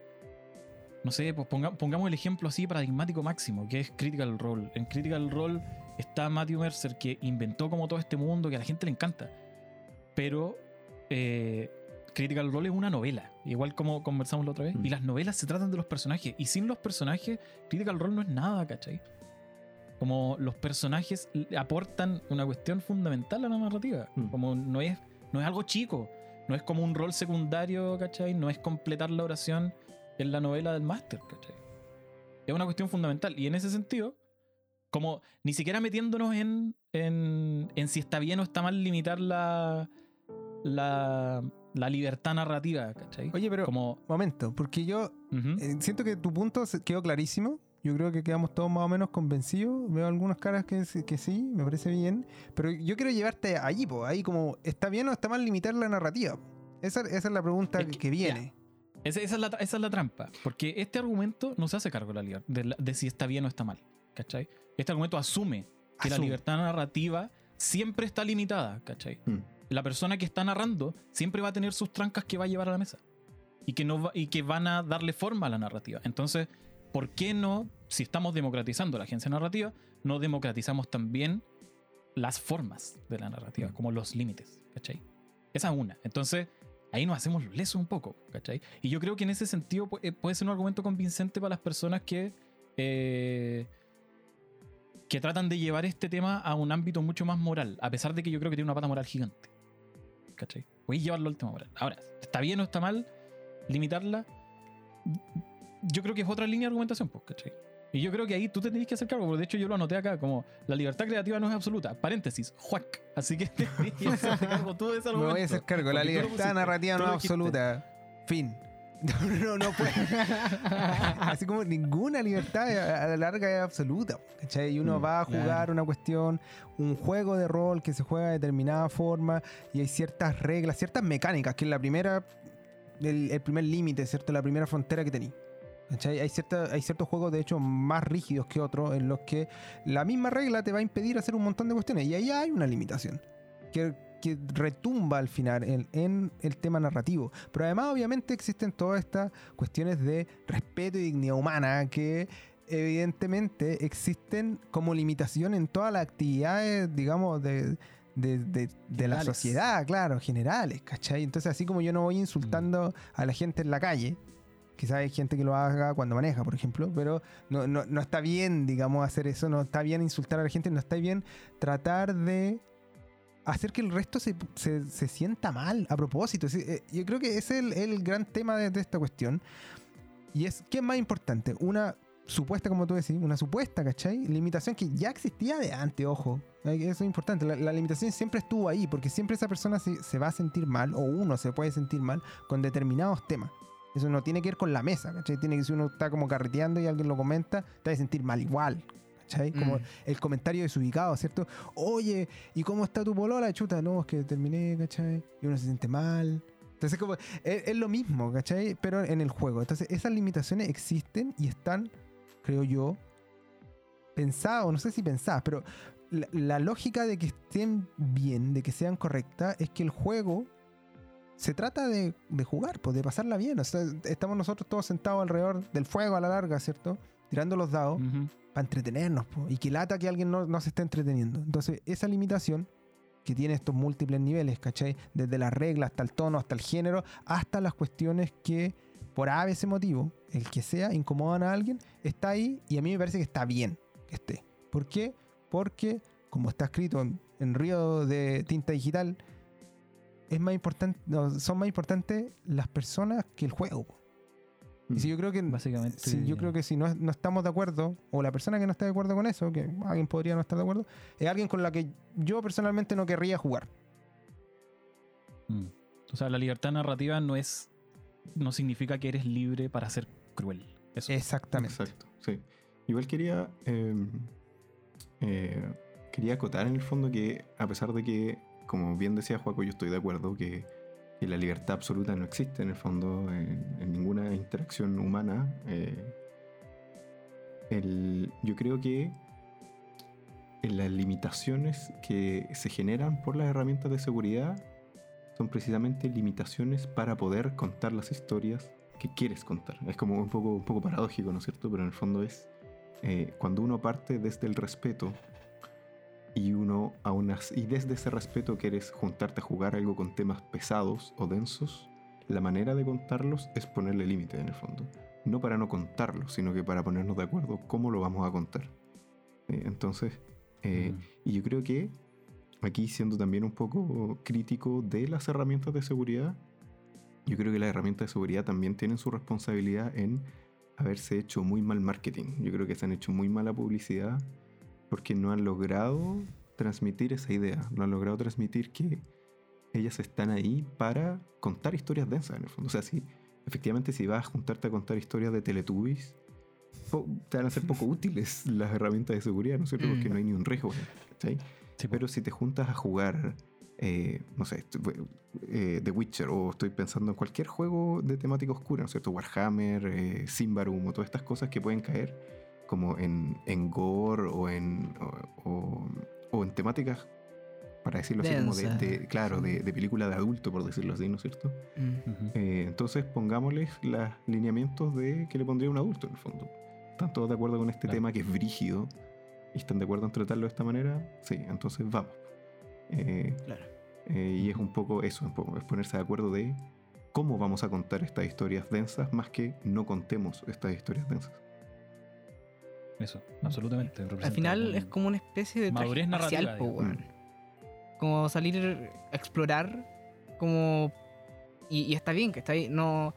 no sé, pues ponga- pongamos el ejemplo así paradigmático máximo, que es Critical Role. En Critical Role está Matthew Mercer, que inventó como todo este mundo, que a la gente le encanta. Pero eh, Critical Role es una novela, igual como conversamos la otra vez. Mm. Y las novelas se tratan de los personajes. Y sin los personajes, Critical Role no es nada, ¿cachai? Como los personajes aportan una cuestión fundamental a la narrativa. Mm. Como no es, no es algo chico. No es como un rol secundario, ¿cachai? No es completar la oración en la novela del máster, ¿cachai? Es una cuestión fundamental. Y en ese sentido, como ni siquiera metiéndonos en, en, en si está bien o está mal limitar la, la, la libertad narrativa, ¿cachai? Oye, pero como... momento, porque yo ujú. eh, siento que tu punto quedó clarísimo. Yo creo que quedamos todos más o menos convencidos. Veo algunas caras que, que sí, me parece bien. Pero yo quiero llevarte allí, po. Ahí como, ¿está bien o está mal limitar la narrativa? Esa, esa es la pregunta Es que, que- viene. Esa, esa es la, esa es la trampa. Porque este argumento no se hace cargo de, la de, la- de si está bien o está mal. ¿Cachai? Este argumento asume que la Asume. libertad narrativa siempre está limitada. ¿Cachai? Mm. La persona que está narrando siempre va a tener sus trancas que va a llevar a la mesa. Y que, no va- y que van a darle forma a la narrativa. Entonces, ¿por qué no, si estamos democratizando la agencia narrativa, no democratizamos también las formas de la narrativa, Mm. como los límites? ¿Cachai? Esa es una. Entonces, ahí nos hacemos los lesos un poco, ¿cachai? Y yo creo que en ese sentido eh, puede ser un argumento convincente para las personas que, eh, que tratan de llevar este tema a un ámbito mucho más moral, a pesar de que yo creo que tiene una pata moral gigante. ¿Cachai? Voy a llevarlo al tema moral. Ahora, ¿está bien o está mal limitarla? Yo creo que es otra línea de argumentación, pues, ¿cachai? Y yo creo que ahí tú te tenés que hacer cargo, porque de hecho yo lo anoté acá como la libertad creativa no es absoluta. Paréntesis, juac. Así que te hacerte cargo tú de ese Me voy a argumento. hacer cargo. La libertad narrativa no es absoluta. Fin. No, no, no puede. Así como ninguna libertad a la larga es absoluta. ¿cachai? Y uno Mm, va a jugar claro. una cuestión, un juego de rol que se juega de determinada forma y hay ciertas reglas, ciertas mecánicas, que es la primera, el, el primer límite, ¿cierto? La primera frontera que tenéis. Hay, cierta, hay ciertos juegos, de hecho, más rígidos que otros, en los que la misma regla te va a impedir hacer un montón de cuestiones. Y ahí hay una limitación. Que, que retumba al final en, en el tema narrativo. Pero además, obviamente, existen todas estas cuestiones de respeto y dignidad humana que evidentemente existen como limitación en todas las actividades, digamos, de, de, de- de la sociedad, claro, generales, ¿cachai? Entonces, así como yo no voy insultando a la gente en la calle, quizás hay gente que lo haga cuando maneja, por ejemplo, pero no, no, no está bien, digamos, hacer eso, no está bien insultar a la gente, no está bien tratar de hacer que el resto se, se- se sienta mal a propósito. Eh, Yo creo que ese es el, el gran tema de, esta cuestión. Y es, ¿qué es más importante? Una supuesta, como tú decís, una supuesta, ¿cachai? Limitación que ya existía de antes, ojo. Eso es importante. La, la limitación siempre estuvo ahí, porque siempre esa persona se, se va a sentir mal, o uno se puede sentir mal, con determinados temas. Eso no tiene que ver con la mesa, ¿cachai? Tiene que si uno está como carreteando y alguien lo comenta, te va a sentir mal igual. ¿Cachai? Como Mm. el comentario desubicado, ¿cierto? Oye, ¿y cómo está tu polola? Chuta, no, es que terminé, ¿cachai? Y uno se siente mal. Entonces, como, es, es lo mismo, ¿cachai? Pero en el juego. Entonces, esas limitaciones existen y están, creo yo, pensadas, no sé si pensadas, pero la, la lógica de que estén bien, de que sean correctas, es que el juego se trata de, de jugar, pues de pasarla bien. O sea, estamos nosotros todos sentados alrededor del fuego a la larga, ¿cierto? Tirando los dados para entretenernos, po, y que lata que alguien no, no se esté entreteniendo. Entonces, esa limitación que tiene estos múltiples niveles, ¿cachai? Desde las reglas hasta el tono, hasta el género, hasta las cuestiones que, por a ese motivo, el que sea, incomodan a alguien, está ahí y a mí me parece que está bien que esté. ¿Por qué? Porque, como está escrito en, en Río de Tinta Digital, es más importante, no, son más importantes las personas que el juego. Y si yo creo que Básicamente. Sí, yo creo que si no, no estamos de acuerdo, o la persona que no está de acuerdo con eso, que alguien podría no estar de acuerdo, es alguien con la que yo personalmente no querría jugar. Mm. O sea, la libertad narrativa no es. No significa que eres libre para ser cruel. Eso. Exactamente. Exacto, sí. Igual quería. eh, eh, quería acotar en el fondo que, a pesar de que, como bien decía Juaco, yo estoy de acuerdo que, que la libertad absoluta no existe en el fondo en, en ninguna interacción humana. eh, el- yo creo que en las limitaciones que se generan por las herramientas de seguridad son precisamente limitaciones para poder contar las historias que quieres contar. Es como un poco, un poco paradójico, ¿no es cierto? Pero en el fondo es eh, cuando uno parte desde el respeto y uno aún as- y desde ese respeto quieres juntarte a jugar algo con temas pesados o densos, la manera de contarlos es ponerle límite en el fondo. No para no contarlos, sino que para ponernos de acuerdo cómo lo vamos a contar. Eh, entonces, eh, Mm. y yo creo que aquí siendo también un poco crítico de las herramientas de seguridad, yo creo que las herramientas de seguridad también tienen su responsabilidad en haberse hecho muy mal marketing. Yo creo que se han hecho muy mala publicidad porque no han logrado transmitir esa idea, no han logrado transmitir que ellas están ahí para contar historias densas en el fondo. O sea, si efectivamente si vas a juntarte a contar historias de Teletubbies, te van a ser poco útiles las herramientas de seguridad, ¿no es cierto? Porque Mm. no hay ni un riesgo. Sí, po. Pero si te juntas a jugar, eh, no sé, eh, The Witcher o estoy pensando en cualquier juego de temática oscura, ¿no es cierto? Warhammer, eh, Symbaroum o todas estas cosas que pueden caer como en, en gore o en, o, o- o en temáticas, para decirlo así, como de, de- claro, de, de película de adulto, por decirlo así, ¿no es cierto? Mm. Eh, entonces pongámosles los lineamientos de que le pondría un adulto en el fondo. ¿Están todos de acuerdo con este Claro. tema que es brígido? ¿Y están de acuerdo en tratarlo de esta manera? Sí, entonces vamos. Eh, Claro. eh, y es un poco eso, es ponerse de acuerdo de cómo vamos a contar estas historias densas más que no contemos estas historias densas. Eso, absolutamente. Al final es como una especie de Madurez narrativa. Como salir a explorar, como... Y, y está bien, que está bien, no...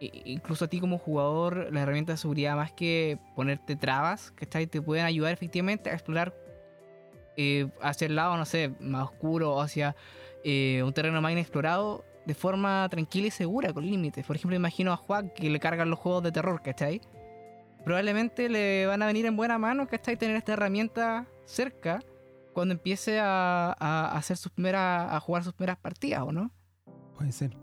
Incluso a ti como jugador, las herramientas de seguridad, más que ponerte trabas, que está ahí, te pueden ayudar efectivamente a explorar eh, hacia el lado, no sé, más oscuro o hacia eh, un terreno más inexplorado, de forma tranquila y segura, con límites. Por ejemplo, imagino a Juan que le cargan los juegos de terror, ¿cachai? Probablemente le van a venir en buena mano, ¿cachai? Tener esta herramienta cerca cuando empiece a, a hacer sus primeras, a jugar sus primeras partidas, ¿o no? Puede ser.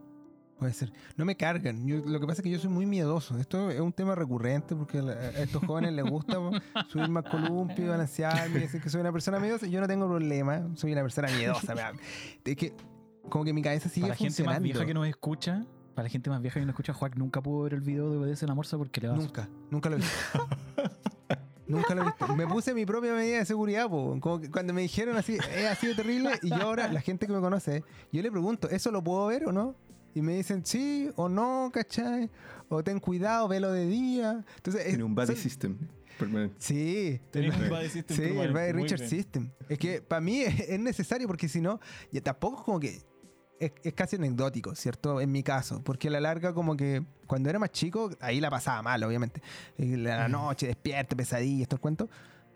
Puede ser. No me cargan. Yo- lo que pasa es que yo soy muy miedoso. Esto es un tema recurrente porque a estos jóvenes les gusta po, subirme al columpio, balancearme, decir que soy una persona miedosa. Yo no tengo problema. Soy una persona miedosa. Es que como que mi cabeza sigue Para la gente más funcionando. vieja que nos escucha, para la gente más vieja que nos escucha, Juan nunca pudo ver el video de Obedece la Morsa porque le va a Nunca, nunca lo he visto. nunca lo he visto. Me puse mi propia medida de seguridad, po. Como que cuando me dijeron así, es así de terrible, y yo ahora, la gente que me conoce, yo le pregunto, ¿eso lo puedo ver o no? Y me dicen sí o no, ¿cachai? O ten cuidado, velo de día. Entonces, es- Tiene un body son- system permanente. Sí, el- un body system Sí, el Body Richard bien. System. Es que para mí es, es necesario porque si no, ya tampoco es como que. Es, es casi anecdótico, ¿cierto? En mi caso. Porque a la larga, como que cuando era más chico, ahí la pasaba mal, obviamente. Eh, La noche, despierto, pesadillas, todo el cuento.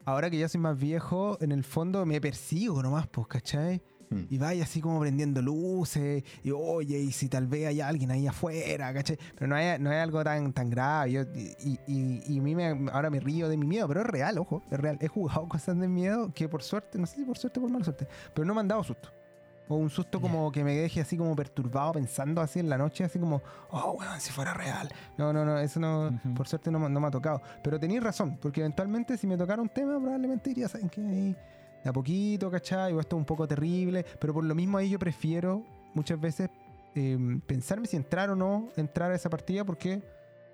Ahora que ya soy más viejo, en el fondo me persigo nomás, pues, ¿cachai? Mm. Y vaya así como prendiendo luces, y oye, y si tal vez hay alguien ahí afuera, ¿cachai? Pero no es, no es algo tan, tan grave. Yo- y, y, y a mí me, ahora me río de mi miedo, pero es real, ojo, es real. He jugado cosas de miedo que por suerte, no sé si por suerte o por mala suerte, pero no me han dado susto. O un susto como que me deje así como perturbado pensando así en la noche, así como, oh, weón, si fuera real. No, no, no, eso no, por suerte no, me- no me ha tocado. Pero tenéis razón, porque eventualmente si me tocara un tema, probablemente diría, ¿saben qué? Ahí, de a poquito, ¿cachai? O esto es un poco terrible, pero por lo mismo ahí yo prefiero muchas veces eh, pensarme si entrar o no entrar a esa partida, porque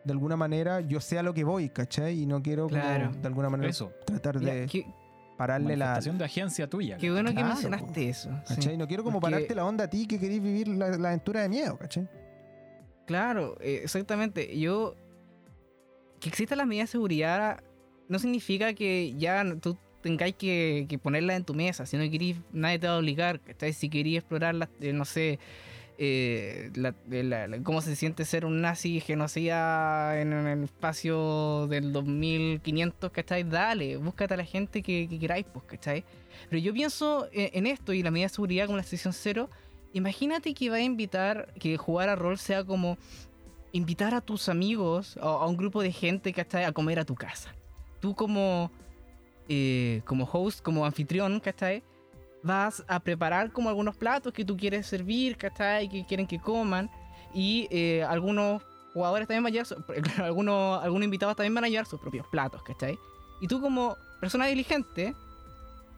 de alguna manera yo sé a lo que voy, ¿cachai? Y no quiero como, de alguna manera Eso. tratar de pararle la... De agencia tuya. qué bueno que Claro, mencionaste eso. sí. ¿Cachai? No quiero como Porque- pararte la onda a ti que querés vivir la, la aventura de miedo, ¿cachai? Claro, eh, exactamente. Yo. Que exista la medida de seguridad no significa que ya tú tengáis que, que ponerla en tu mesa. Si no querís, nadie te va a obligar. ¿cachai? Si querías explorar, la- eh, no sé, eh, la- eh, la- la- cómo se siente ser un nazi genocida en, en el espacio del 2500, ¿cachai? Dale, búscate a la gente que, que queráis, pues, ¿cachai? Pero yo pienso en, en esto y la medida de seguridad como la sección cero. Imagínate que va a invitar, que jugar a rol sea como invitar a tus amigos, a, a un grupo de gente, ¿cachai? A comer a tu casa. Tú como, eh, como host, como anfitrión, ¿cachai? Vas a preparar como algunos platos que tú quieres servir, ¿cachai? Que quieren que coman. Y eh, algunos jugadores también van a llevar, algunos, algunos invitados también van a llevar sus propios platos, ¿cachai? Y tú como persona diligente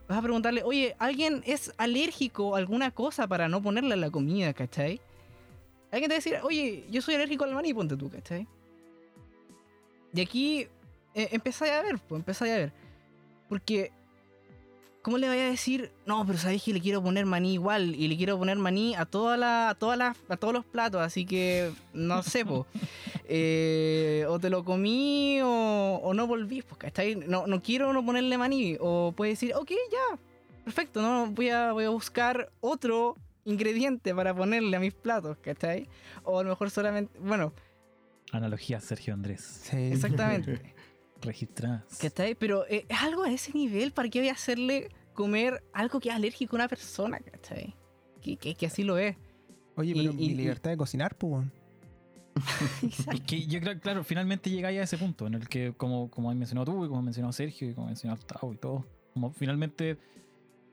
vas a preguntarle, oye, ¿alguien es alérgico a alguna cosa para no ponerle a la comida, ¿cachai? Alguien te va a decir, oye, yo soy alérgico al maní, ponte tú, ¿cachai? Y aquí eh, empezáis a ver, pues empezáis a ver. Porque, ¿cómo le vaya a decir, no, pero sabéis que le quiero poner maní igual y le quiero poner maní a, toda la, a, todas las- a todos los platos, así que no sé, po. Eh, o te lo comí o, o no volví, pues, ¿cachai? No, no quiero no ponerle maní. O puedes decir, ok, ya, perfecto, no voy a, voy a buscar otro ingrediente para ponerle a mis platos, ¿cachai? O a lo mejor solamente, bueno, Analogía Sergio Andrés. Sí. exactamente. Registradas. ¿Cachai? Pero eh, es algo a ese nivel, ¿para qué voy a hacerle comer algo que es alérgico a una persona, ¿cachai? Que, que, que así lo es. Oye, pero y- mi y- libertad de cocinar, pues. Es que yo creo, claro, finalmente llegáis a ese punto en el que, como, como has mencionado tú, y como ha mencionado Sergio, y como ha mencionado Tao y todo, como finalmente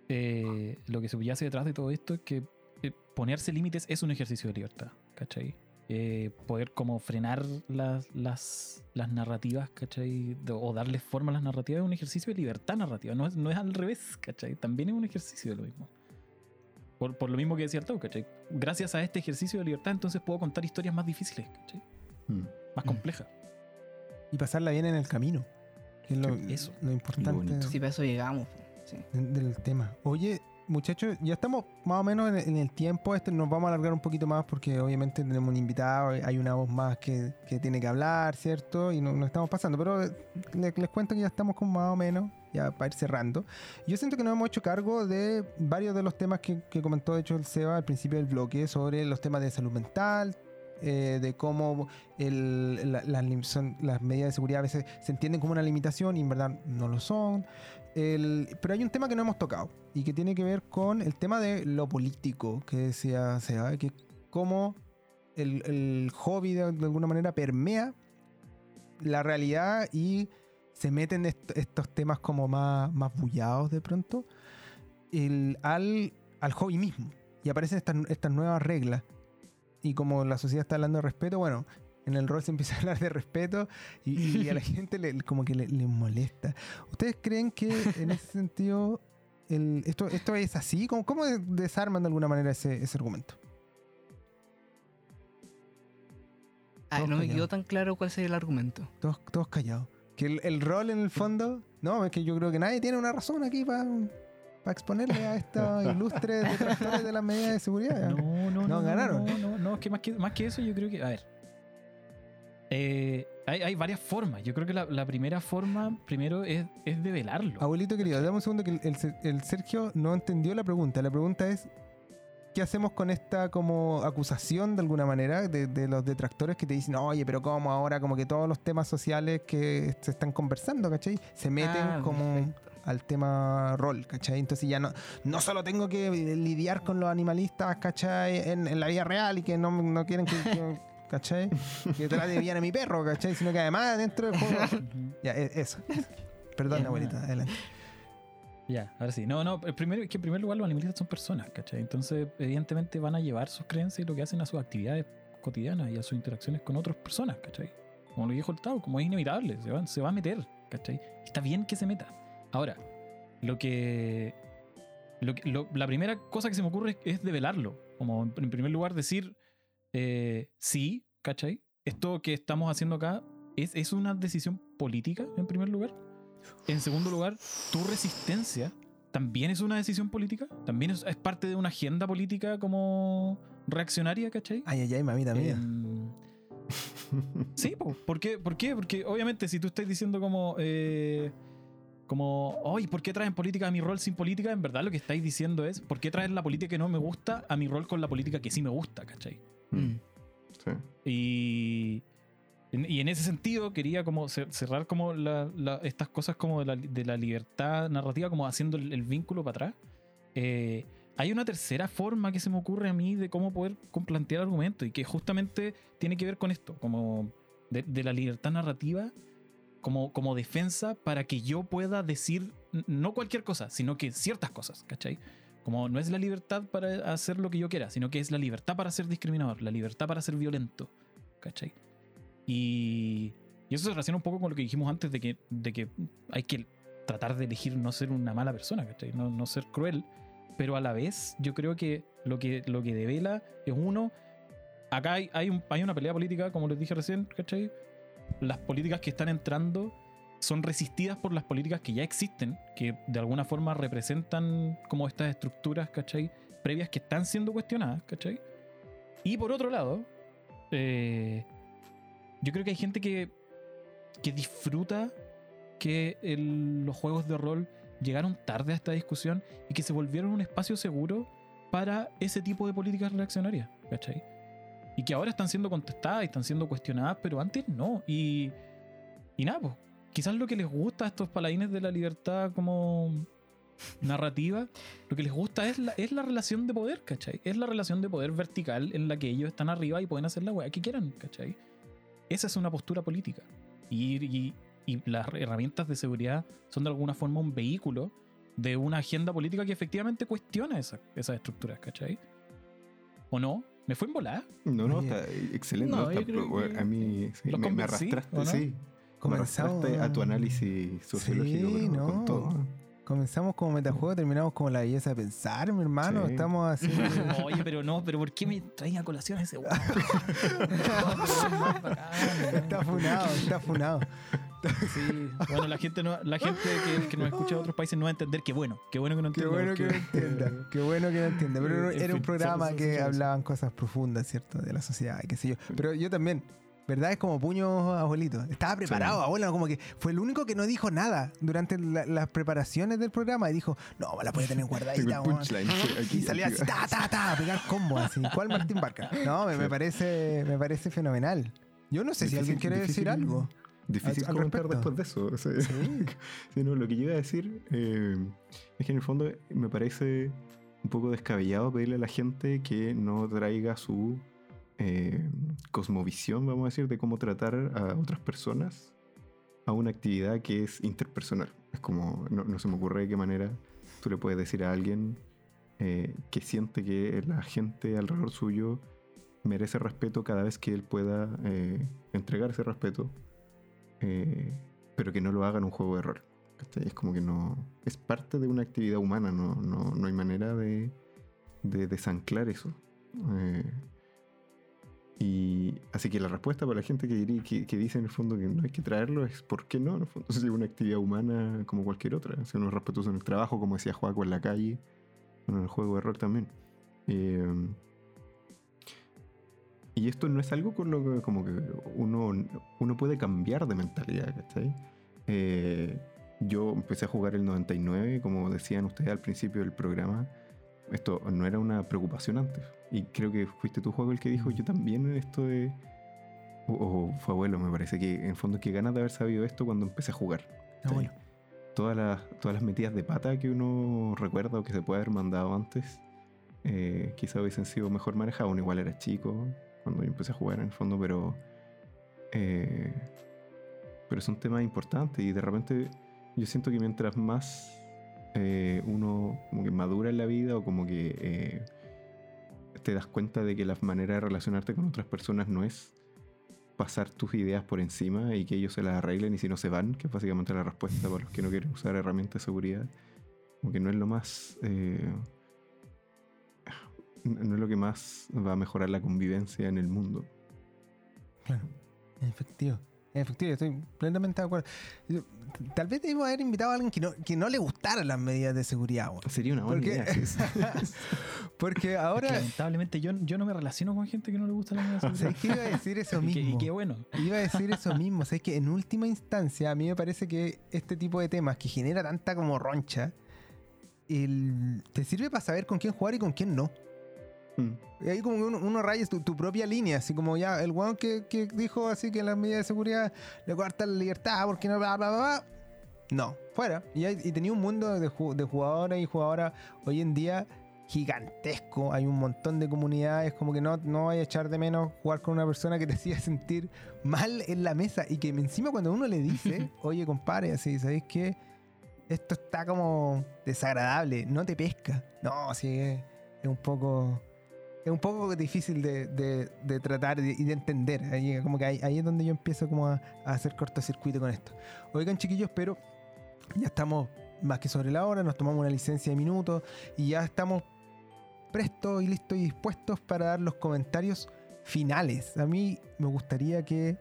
eh, lo que subyace detrás de todo esto es que eh, ponerse límites es un ejercicio de libertad, ¿cachai? Eh, poder como frenar las, las, las narrativas, ¿cachai? O darle forma a las narrativas es un ejercicio de libertad narrativa, no es, no es al revés, ¿cachai? También es un ejercicio de lo mismo. Por, por lo mismo que decía el Tao, ¿cachai? Gracias a este ejercicio de libertad entonces puedo contar historias más difíciles, ¿cachai? Mm. Más Mm. complejas. Y pasarla bien en el camino. Que es lo, Eso. lo importante. Si para eso llegamos. Sí. del tema. Oye, muchachos, ya estamos más o menos en, el tiempo. Este nos vamos a alargar un poquito más porque obviamente tenemos un invitado, hay una voz más que, que tiene que hablar, ¿cierto? Y no- nos estamos pasando. Pero eh, les, cuento que ya estamos como más o menos, ya para ir cerrando. Yo siento que nos hemos hecho cargo de varios de los temas que, que comentó, de hecho, el Seba al principio del bloque sobre los temas de salud mental. eh, de cómo las medidas de seguridad a veces se entienden como una limitación y en verdad no lo son. Pero hay un tema que no hemos tocado y que tiene que ver con el tema de lo político que decía Seba, que cómo el, el hobby de, alguna manera permea la realidad y se meten est- estos temas como más, más bullados de pronto al, al hobby mismo. Y aparecen estas, estas nuevas reglas. Y como la sociedad está hablando de respeto, bueno, en el rol se empieza a hablar de respeto y, y a la gente le, como que le, le molesta. ¿Ustedes creen que en ese sentido el- esto, esto es así? ¿Cómo, cómo desarman de alguna manera ese, ese argumento? Ah, no me quedó tan claro cuál sería el argumento. Todos, todos callados. Que el, el rol en el fondo, no, es que yo creo que nadie tiene una razón aquí para exponerle a estos ilustres detractores de las medidas de seguridad. No, no, no. ganaron. No, no, no, es que más que, más que eso, yo creo que. A ver. Eh, hay, hay varias formas. Yo creo que la, la primera forma, primero, es, es develarlo. Abuelito querido, dame un segundo que el, el Ser- el Sergio no entendió la pregunta. La pregunta es, ¿qué hacemos con esta como acusación de alguna manera de, de los detractores que te dicen, oye, pero cómo ahora como que todos los temas sociales que se están conversando, ¿cachai? Se meten Ah, como perfecto. al tema rol, ¿cachai? Entonces ya no, no solo tengo que lidiar con los animalistas, ¿cachai? En, en la vida real y que no, no quieren que... que- ¿Cachai? Que trate bien a mi perro, ¿cachai? Sino que además dentro del juego... Ya, e- eso. Perdón, abuelita, adelante. Ya, ahora sí. No, no, el primero, es que en primer lugar los animalistas son personas, ¿cachai? Entonces, evidentemente van a llevar sus creencias y lo que hacen a sus actividades cotidianas y a sus interacciones con otras personas, ¿cachai? Como lo dijo el Tao, como es inevitable, se va, se va a meter, ¿cachai? Está bien que se meta. Ahora, lo que... lo la primera cosa que se me ocurre es, es develarlo. Como en primer lugar decir, eh, sí, ¿cachai? Esto que estamos haciendo acá es, es una decisión política, en primer lugar. En segundo lugar, tu resistencia también es una decisión política, también es, es parte de una agenda política como reaccionaria, ¿cachai? Ay, ay, ay, mamita mía. Em, sí, po. ¿Por qué? ¿Por qué? Porque obviamente si tú estás diciendo como... eh, como, oye, ¿por qué traen política a mi rol sin política? En verdad lo que estáis diciendo es, ¿por qué traen la política que no me gusta a mi rol con la política que sí me gusta, ¿cachai? Mm. Sí. Y, y en ese sentido quería como cer- cerrar como la- la- estas cosas como de la, de la libertad narrativa, como haciendo el, el vínculo para atrás. Eh, hay una tercera forma que se me ocurre a mí de cómo poder plantear argumentos y que justamente tiene que ver con esto, como de, de la libertad narrativa como, como defensa para que yo pueda decir no cualquier cosa, sino que ciertas cosas, ¿cachai? Como no es la libertad para hacer lo que yo quiera, sino que es la libertad para ser discriminador, la libertad para ser violento, ¿cachai? Y, y eso se relaciona un poco con lo que dijimos antes de que, de que hay que tratar de elegir no ser una mala persona, ¿cachai? No, no ser cruel, pero a la vez yo creo que lo que, lo que devela es uno, acá hay, hay, hay una pelea política, como les dije recién, ¿cachai? Las políticas que están entrando son resistidas por las políticas que ya existen, que de alguna forma representan como estas estructuras, ¿cachai? Previas que están siendo cuestionadas, ¿cachai? Y por otro lado, eh, yo creo que hay gente que, que disfruta que los juegos de rol llegaron tarde a esta discusión y que se volvieron un espacio seguro para ese tipo de políticas reaccionarias, ¿cachai? Y que ahora están siendo contestadas y están siendo cuestionadas, pero antes no. Y, y nada, pues, quizás lo que les gusta a estos paladines de la libertad como narrativa, lo que les gusta es la, es la relación de poder, ¿cachai? Es la relación de poder vertical en la que ellos están arriba y pueden hacer la weá que quieran, ¿cachai? Esa es una postura política. Y, y- y las herramientas de seguridad son de alguna forma un vehículo de una agenda política que efectivamente cuestiona esa- esas estructuras, ¿cachai? ¿O no? ¿Me fue en volada? No, no, está excelente. No, ¿no? yo Está- creo que- a mí sí, ¿Los me, arrastraste, no? sí. Me Comenzamos- a tu análisis sociológico, Sí, no. con todo. Comenzamos como metajuego, terminamos como la belleza de pensar, mi hermano. Sí. Estamos así. Oye, pero no, pero ¿por qué me traía a colación ese weón? está funado, está funado. Sí, bueno, la gente, no, la gente que, que nos escucha de otros países no va a entender que bueno, qué bueno que no Qué entienda. bueno que no entienda. Qué bueno que no entienda. Pero En era un programa que hablaban cosas profundas, ¿cierto? De la sociedad qué sé yo. Pero yo también. ¿Verdad? Es como puño, abuelito. Estaba preparado, abuelo. Como que fue el único que no dijo nada durante la- las preparaciones del programa. Y dijo, no, la puede tener guardadita. el weón". punchline. sí, Y salía así, ta, ta, ta, a pegar combo así. ¿Cuál Martín Barca? No, me, me Sí. parece, me parece fenomenal. Yo no sé si alguien quiere decir algo. Difícil al- comentar respecto. después de eso. o sea, Sí. Sí, no, lo que yo iba a decir eh, es que en el fondo me parece un poco descabellado pedirle a la gente que no traiga su eh, cosmovisión, vamos a decir, de cómo tratar a otras personas a una actividad que es interpersonal. Es como, no, se me ocurre de qué manera tú le puedes decir a alguien eh, que siente que la gente alrededor suyo merece respeto cada vez que él pueda eh, entregar ese respeto, pero que no lo haga en un juego de. ¿cachai? Es como que no. Es parte de una actividad humana, no, no, no hay manera de, de desanclar eso. Y así que la respuesta para la gente que, diría- que, que dice en el fondo que no hay que traerlo es ¿por qué no? En el fondo es una actividad humana como cualquier otra. Si uno es respetuoso en el trabajo, como decía Juaco en la calle, en el juego de rol también. Eh, y esto no es algo con lo que como que uno, uno puede cambiar de mentalidad, ¿cachai? Eh, yo empecé a jugar el 99, como decían ustedes al principio del programa. Esto no era una preocupación antes. Y creo que fuiste tu juego el que dijo, yo también en esto de... O, o fue abuelo, me parece que en fondo que ganas de haber sabido esto cuando empecé a jugar. ¿cachai? Abuelo. Todas las, todas las metidas de pata que uno recuerda o que se puede haber mandado antes, eh, quizá hubiesen sido mejor manejadas. Uno igual era chico cuando yo empecé a jugar en el fondo, pero... eh, pero son temas importantes y de repente yo siento que mientras más eh, uno como que madura en la vida o como que eh, te das cuenta de que la manera de relacionarte con otras personas no es pasar tus ideas por encima y que ellos se las arreglen y si no se van, que es básicamente la respuesta para los que no quieren usar herramientas de seguridad, como que no es lo más... eh, no es lo que más va a mejorar la convivencia en el mundo. Claro, efectivo. En efectivo, estoy plenamente de acuerdo. Tal vez debimos haber invitado a alguien que no, que no le gustaran las medidas de seguridad. weón. Sería una buena Porque- idea. Porque ahora. Lamentablemente yo, yo no me relaciono con gente que no le gusta la música. ¿Sabes qué iba a decir eso que- mismo? y qué bueno. Iba a decir eso mismo. ¿Sabes que En última instancia, a mí me parece que este tipo de temas que genera tanta como roncha, el- te sirve para saber con quién jugar y con quién no. Mm. Y ahí como que uno, uno rayes tu, tu propia línea, así como ya el weón que, que dijo así que las medidas de seguridad le cortan la libertad porque no bla bla bla. bla. No, fuera. Y, hay- y tenía un mundo de, de jugadoras y jugadoras hoy en día gigantesco. Hay un montón de comunidades, como que no, no vaya a echar de menos jugar con una persona que te hacía sentir mal en la mesa y que encima cuando uno le dice, oye compadre, así, ¿sabéis qué? Esto está como desagradable, no te pesca. No, sí, es un poco es un poco difícil de, tratar y de entender. Ahí, como que ahí, es donde yo empiezo como a, a hacer cortocircuito con esto. Oigan, chiquillos, pero ya estamos más que sobre la hora, nos tomamos una licencia de minutos y ya estamos prestos y listos y dispuestos para dar los comentarios finales. A mí me gustaría que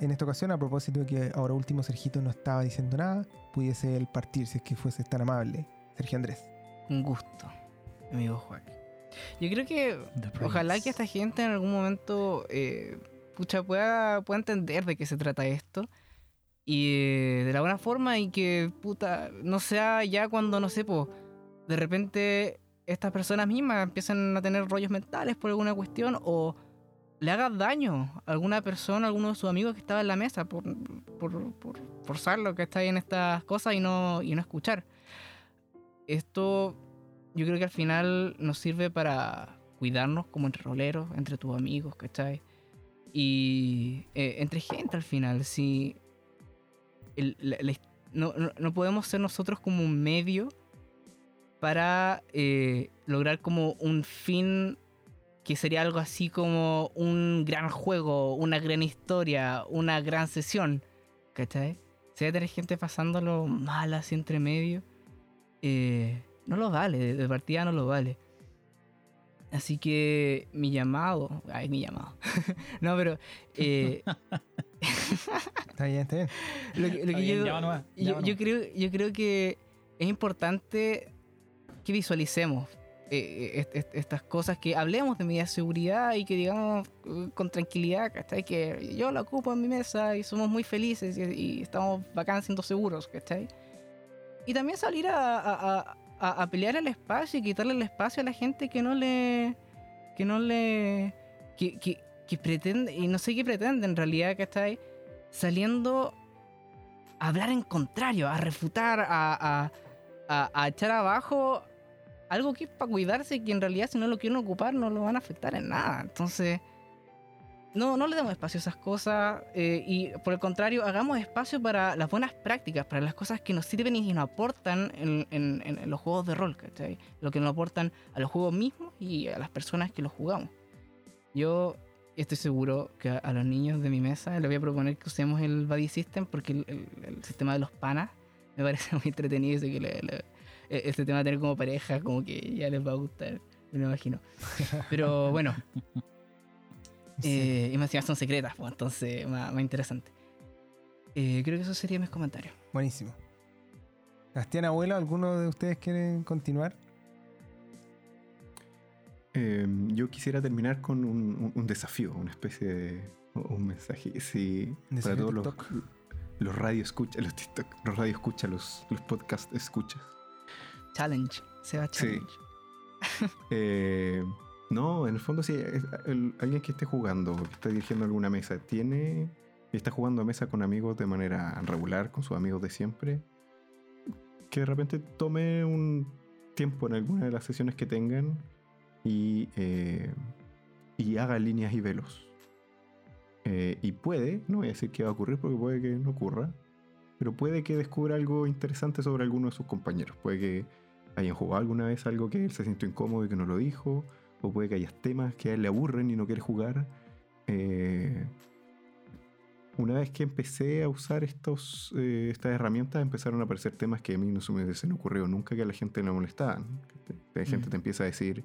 en esta ocasión, a propósito de que ahora último Sergito no estaba diciendo nada, pudiese él partir si es que fuese tan amable. Sergio Andrés. Un gusto, amigo Joaquín. Yo creo que. Ojalá que esta gente en algún momento eh, pucha, pueda, pueda entender de qué se trata esto. Y eh, de la buena forma y que puta, no sea ya cuando, no sé, po, de repente estas personas mismas empiezan a tener rollos mentales por alguna cuestión o le haga daño a alguna persona, a alguno de sus amigos que estaba en la mesa por, por, por forzarlo que está ahí en estas cosas y no, y no escuchar. Esto yo creo que al final nos sirve para cuidarnos como entre roleros, entre tus amigos, ¿cachai? Y eh, entre gente al final, si el- la- la- no, no- no podemos ser nosotros como un medio para eh, lograr como un fin que sería algo así como un gran juego, una gran historia, una gran sesión, ¿cachai? Si hay gente pasándolo mal así entre medio, eh, no lo vale, de, de partida no lo vale. Así que mi llamado, ay, mi llamado. no, pero eh, Está bien, está bien. lo que, lo Está que bien, yo, llama nomás, yo, yo creo, yo creo que es importante que visualicemos eh, est- est- estas cosas, que hablemos de medidas de seguridad y que digamos eh, con tranquilidad, ¿cachai? Que yo la ocupo en mi mesa y somos muy felices y, y estamos bacán siendo seguros, ¿cachai? Y también salir a, a- a- a- pelear el espacio y quitarle el espacio a la gente que no le... que no le... que, que, que pretende, y no sé qué pretende en realidad, ¿cachai? Saliendo a hablar en contrario, a refutar, a, a- a echar abajo algo que es para cuidarse y que en realidad si no lo quieren ocupar no lo van a afectar en nada. Entonces, no, no le demos espacio a esas cosas eh, y por el contrario, hagamos espacio para las buenas prácticas, para las cosas que nos sirven y nos aportan en, en- en los juegos de rol, ¿cachai? Lo que nos aportan a los juegos mismos y a las personas que los jugamos. Yo estoy seguro que a, a los niños de mi mesa les voy a proponer que usemos el Buddy System porque el, el- el sistema de los panas me parece muy entretenido sé que le- le- e- este tema de tener como pareja como que ya les va a gustar, me imagino. Pero bueno, eh, y más encima son secretas, pues, entonces más, más interesante. Eh, creo que eso sería mis comentarios. Buenísimo. Bastián, abuelo, ¿alguno de ustedes quiere continuar? Eh, yo quisiera terminar con un, un- un desafío, una especie de un mensaje. Sí, para todos los, los radio escucha, los TikTok, los radio escucha, los, los podcast escuchas. Challenge, se va Sí. challenge. Eh, no, en el fondo, si alguien que esté jugando, que esté dirigiendo alguna mesa, tiene y está jugando a mesa con amigos de manera regular, con sus amigos de siempre, que de repente tome un tiempo en alguna de las sesiones que tengan y, eh, haga líneas y velos. Eh, y puede, no voy a decir que va a ocurrir porque puede que no ocurra, pero puede que descubra algo interesante sobre alguno de sus compañeros. Puede que hayan jugado alguna vez algo que él se sintió incómodo y que no lo dijo, o puede que haya temas que a él le aburren y no quiere jugar. Eh, una vez que empecé a usar estos, eh, estas herramientas, empezaron a aparecer temas que a mí no se me hubiesen ocurrido nunca que a la gente le molestaban. La gente Mm. te empieza a decir,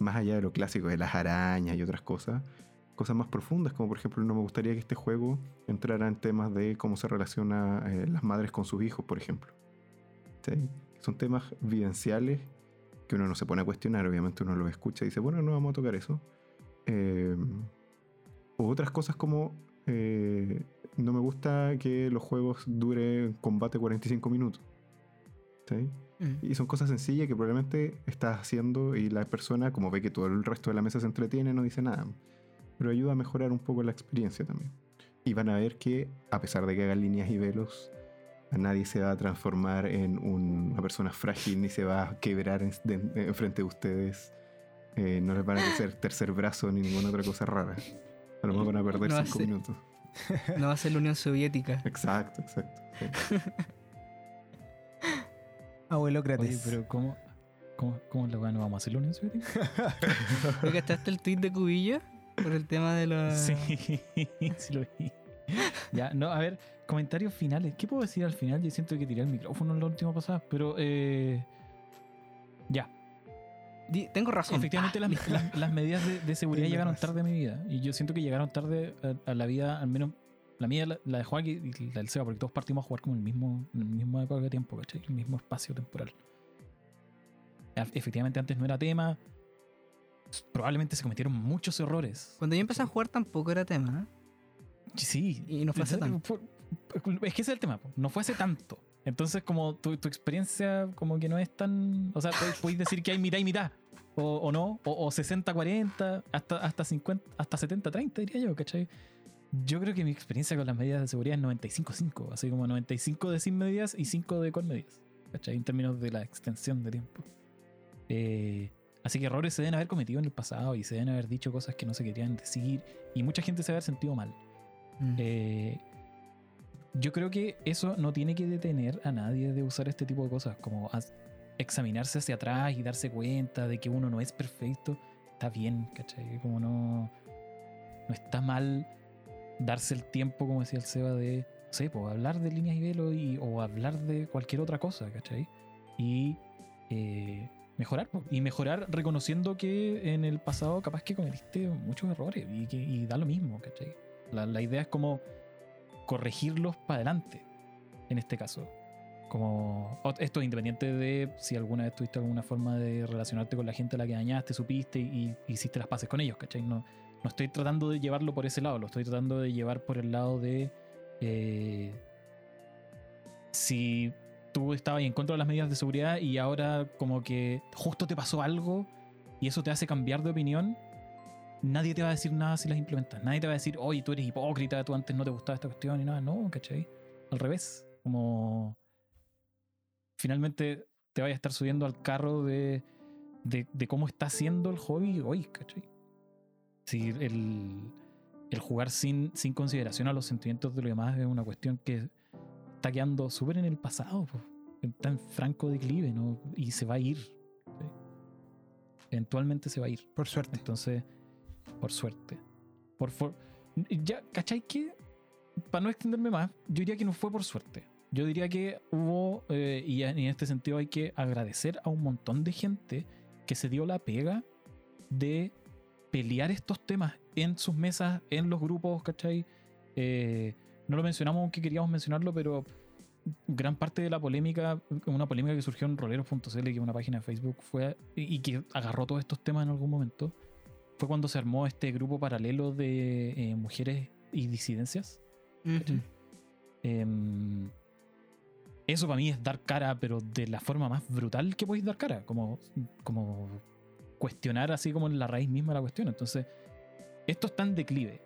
más allá de lo clásico de las arañas y otras cosas, cosas más profundas, como por ejemplo, no me gustaría que este juego entrara en temas de cómo se relaciona eh, las madres con sus hijos, por ejemplo. ¿Sí? Son temas vivenciales que uno no se pone a cuestionar, obviamente uno los escucha y dice, bueno, no vamos a tocar eso. Eh, o otras cosas como, eh, no me gusta que los juegos duren combate 45 minutos. ¿Sí? Mm. Y son cosas sencillas que probablemente estás haciendo y la persona, como ve que todo el resto de la mesa se entretiene, no dice nada. Pero ayuda a mejorar un poco la experiencia también. Y van a ver que, a pesar de que hagan líneas y velos, nadie se va a transformar en un- una persona frágil ni se va a quebrar en, de- en frente de ustedes. Eh, no les van a crecer tercer brazo ni ninguna otra cosa rara. A lo mejor van a perder No cinco minutos. No va a ser la Unión Soviética. Exacto, exacto. sí. Abuelo Oye, Crates. pero ¿cómo, cómo, cómo la weá no vamos a hacer la Unión Soviética? ¿Lo cachaste el tweet de Cubillo? Por el tema de los... Sí, sí lo vi. Ya, no, a ver, comentarios finales. ¿Qué puedo decir al final? Yo siento que tiré el micrófono en la última pasada, pero eh, ya. Di- Tengo razón. Efectivamente, Ah, las, las- las medidas de, de seguridad llegaron razón. tarde a mi vida. Y yo siento que llegaron tarde a, a la vida, al menos la mía, la, la de Juan y la del Seba, porque todos partimos a jugar como en el mismo, en el mismo época de tiempo, ¿cachai? El mismo espacio temporal. Ef- Efectivamente, antes no era tema. Probablemente se cometieron muchos errores. Cuando yo empecé a jugar tampoco era tema, ¿eh? Sí. Y no fue hace tanto. Es que ese es el tema, no fue hace tanto. Entonces, como tu, tu experiencia como que no es tan... O sea, podéis decir que hay mitad y mitad. O, o no, o, o 60-40, hasta, hasta 50, hasta 70-30 diría yo, ¿cachai? Yo creo que mi experiencia con las medidas de seguridad es 95-5, así como 95 de sin medidas y 5 de con medidas, ¿cachai? En términos de la extensión de tiempo. Eh, así que errores se deben haber cometido en el pasado y se deben haber dicho cosas que no se querían decir y mucha gente se debe haber sentido mal. Mm. Eh, yo creo que eso no tiene que detener a nadie de usar este tipo de cosas, como examinarse hacia atrás y darse cuenta de que uno no es perfecto. Está bien, ¿cachai? Como no, no está mal darse el tiempo, como decía el Seba, de, no sé, pues, hablar de líneas y velo y, o hablar de cualquier otra cosa, ¿cachai? Y eh, mejorar, y mejorar reconociendo que en el pasado capaz que cometiste muchos errores y, que, y da lo mismo, ¿cachai? La, la idea es como corregirlos para adelante, en este caso. Como esto es independiente de si alguna vez tuviste alguna forma de relacionarte con la gente a la que dañaste, supiste y, y hiciste las paces con ellos, ¿cachai? No, no estoy tratando de llevarlo por ese lado, lo estoy tratando de llevar por el lado de eh, si tú estabas en contra de las medidas de seguridad y ahora como que justo te pasó algo y eso te hace cambiar de opinión, nadie te va a decir nada si las implementas. Nadie te va a decir, oye, tú eres hipócrita, tú antes no te gustaba esta cuestión y nada. No, ¿cachai? Al revés. Como finalmente te vayas a estar subiendo al carro de de, de cómo está siendo el hobby hoy, ¿cachai? Si el, el jugar sin, sin consideración a los sentimientos de los demás es una cuestión que está quedando súper en el pasado, po. está en franco declive, ¿no? Y se va a ir. ¿sí? Eventualmente se va a ir. Por suerte. Entonces, por suerte. Por, for- ya, ¿cachai que? Para no extenderme más, yo diría que no fue por suerte. Yo diría que hubo, eh, y en este sentido hay que agradecer a un montón de gente que se dio la pega de pelear estos temas en sus mesas, en los grupos, ¿cachai? Eh, no lo mencionamos aunque queríamos mencionarlo, pero gran parte de la polémica, una polémica que surgió en roleros.cl, que es una página de Facebook, fue y que agarró todos estos temas en algún momento, fue cuando se armó este grupo paralelo de eh, mujeres y disidencias. Ujú. Em, eso para mí es dar cara, pero de la forma más brutal que podéis dar cara, como, como cuestionar así como en la raíz misma de la cuestión. Entonces, esto está en declive.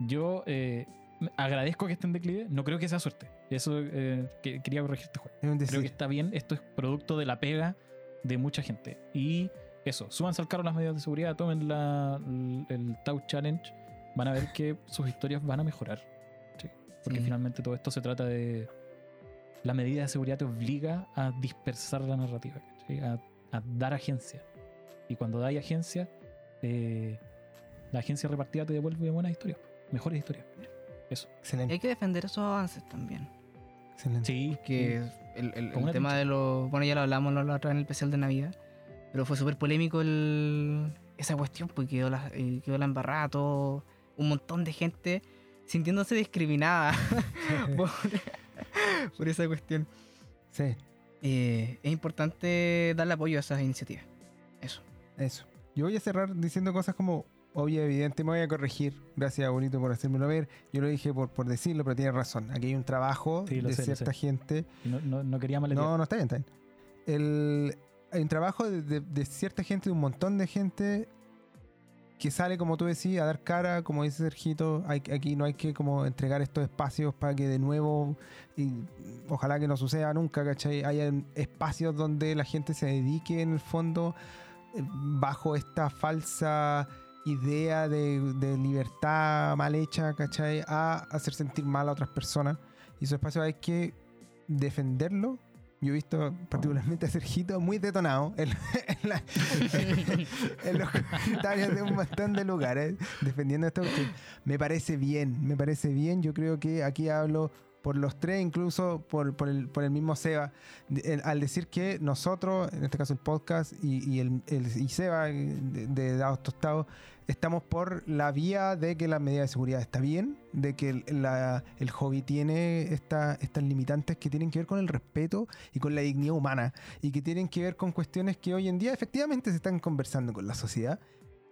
Yo eh, agradezco que esté en declive, no creo que sea suerte. Eso eh, que- quería corregirte, Juan. Es un Creo que está bien, esto es producto de la pega de mucha gente. Y eso, súbanse al carro las medidas de seguridad, tomen la, el, Tau Challenge, van a ver que sus historias van a mejorar. Sí, Porque Sí. finalmente todo esto se trata de... La medida de seguridad te obliga a dispersar la narrativa, ¿cachai? a, a dar agencia. Y cuando dais agencia, eh, la agencia repartida te devuelve buenas historias, mejores historias. Y Excelente. hay que defender esos avances también. excelente. Sí, Que el, el- el tema de los. Bueno, ya lo hablamos la otra vez en el especial de Navidad. Pero fue súper polémico el, esa cuestión, porque quedó la, eh, quedó la embarrada, todo, un montón de gente sintiéndose discriminada por, por esa cuestión. Sí, Eh, es importante darle apoyo a esas iniciativas. Eso. eso. Yo voy a cerrar diciendo cosas como obvio, evidente, me voy a corregir. Gracias, Bonito, por hacérmelo ver. Yo lo dije por, por decirlo, pero tienes razón. Aquí hay un trabajo Sí, de sé, cierta gente. no, no, no quería maletear. No, no está bien, está bien. El, hay un trabajo de, cierta gente, de un montón de gente que sale, como tú decías, a dar cara, como dice Sergito, aquí no hay que como entregar estos espacios para que de nuevo, ojalá que no suceda nunca, ¿cachai? Haya espacios donde la gente se dedique en el fondo eh, bajo esta falsa idea de, de libertad mal hecha, ¿cachai? A hacer sentir mal a otras personas. Y esos espacios hay que defenderlo. Yo he visto particularmente a Sergito muy detonado en, en la- en los comentarios de un montón de lugares defendiendo esto. que me parece bien, me parece bien. Yo creo que aquí hablo por los tres, incluso por, por el, por el mismo Seba, el- al decir que nosotros, en este caso el podcast y, y el, y Seba de, de Dados Tostados, estamos por la vía de que la medida de seguridad está bien, de que la- el hobby tiene esta- estas limitantes que tienen que ver con el respeto y con la dignidad humana y que tienen que ver con cuestiones que hoy en día efectivamente se están conversando con la sociedad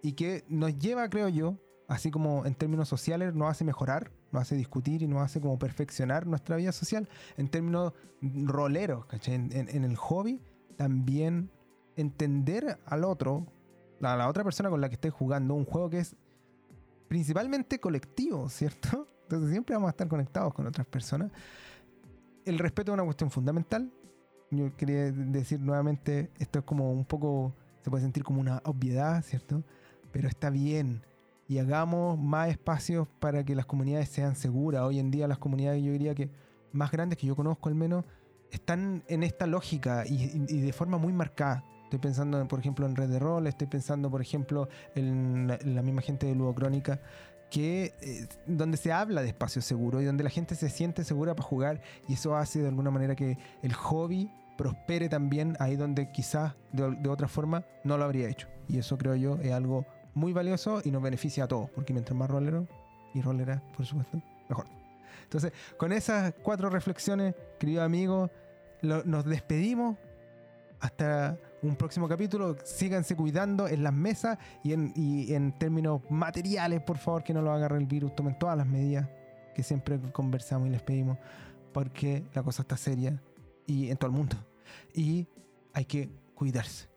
y que nos lleva, creo yo, así como en términos sociales nos hace mejorar, nos hace discutir y nos hace como perfeccionar nuestra vida social, en términos roleros, ¿cachai? En, en- en el hobby, también entender al otro, a la otra persona con la que estés jugando, un juego que es principalmente colectivo, ¿cierto? Entonces siempre vamos a estar conectados con otras personas. El respeto es una cuestión fundamental. Yo quería decir nuevamente, esto es como un poco, se puede sentir como una obviedad, ¿cierto? Pero está bien. Y hagamos más espacios para que las comunidades sean seguras. Hoy en día las comunidades, yo diría que más grandes que yo conozco al menos, están en esta lógica y, de forma muy marcada. Estoy pensando, por ejemplo, en Red de Rol, estoy pensando, por ejemplo, en la, en la misma gente de Ludocrónica, que eh, donde se habla de espacio seguro y donde la gente se siente segura para jugar y eso hace de alguna manera que el hobby prospere también ahí donde quizás de, de otra forma no lo habría hecho. Y eso creo yo es algo muy valioso y nos beneficia a todos, porque mientras más roleros y roleras, por supuesto, mejor. Entonces, con esas cuatro reflexiones, querido amigo, nos despedimos. Hasta un próximo capítulo. Síganse cuidando en las mesas y en, y en términos materiales, por favor, que no lo agarre el virus. Tomen todas las medidas que siempre conversamos y les pedimos, porque la cosa está seria y en todo el mundo. Y hay que cuidarse.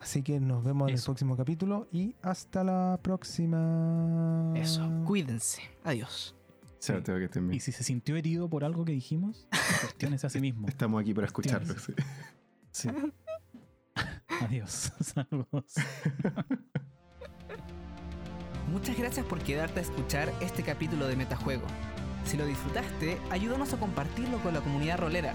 Así que nos vemos en el próximo capítulo y hasta la próxima. Eso. Cuídense. Adiós. Tengo que Y si se sintió herido por algo que dijimos, cuestiones a sí mismo. Estamos aquí para escucharlo. Sí. Adiós. Saludos. Muchas gracias por quedarte a escuchar este capítulo de Metajuego. Si lo disfrutaste, ayúdanos a compartirlo con la comunidad rolera.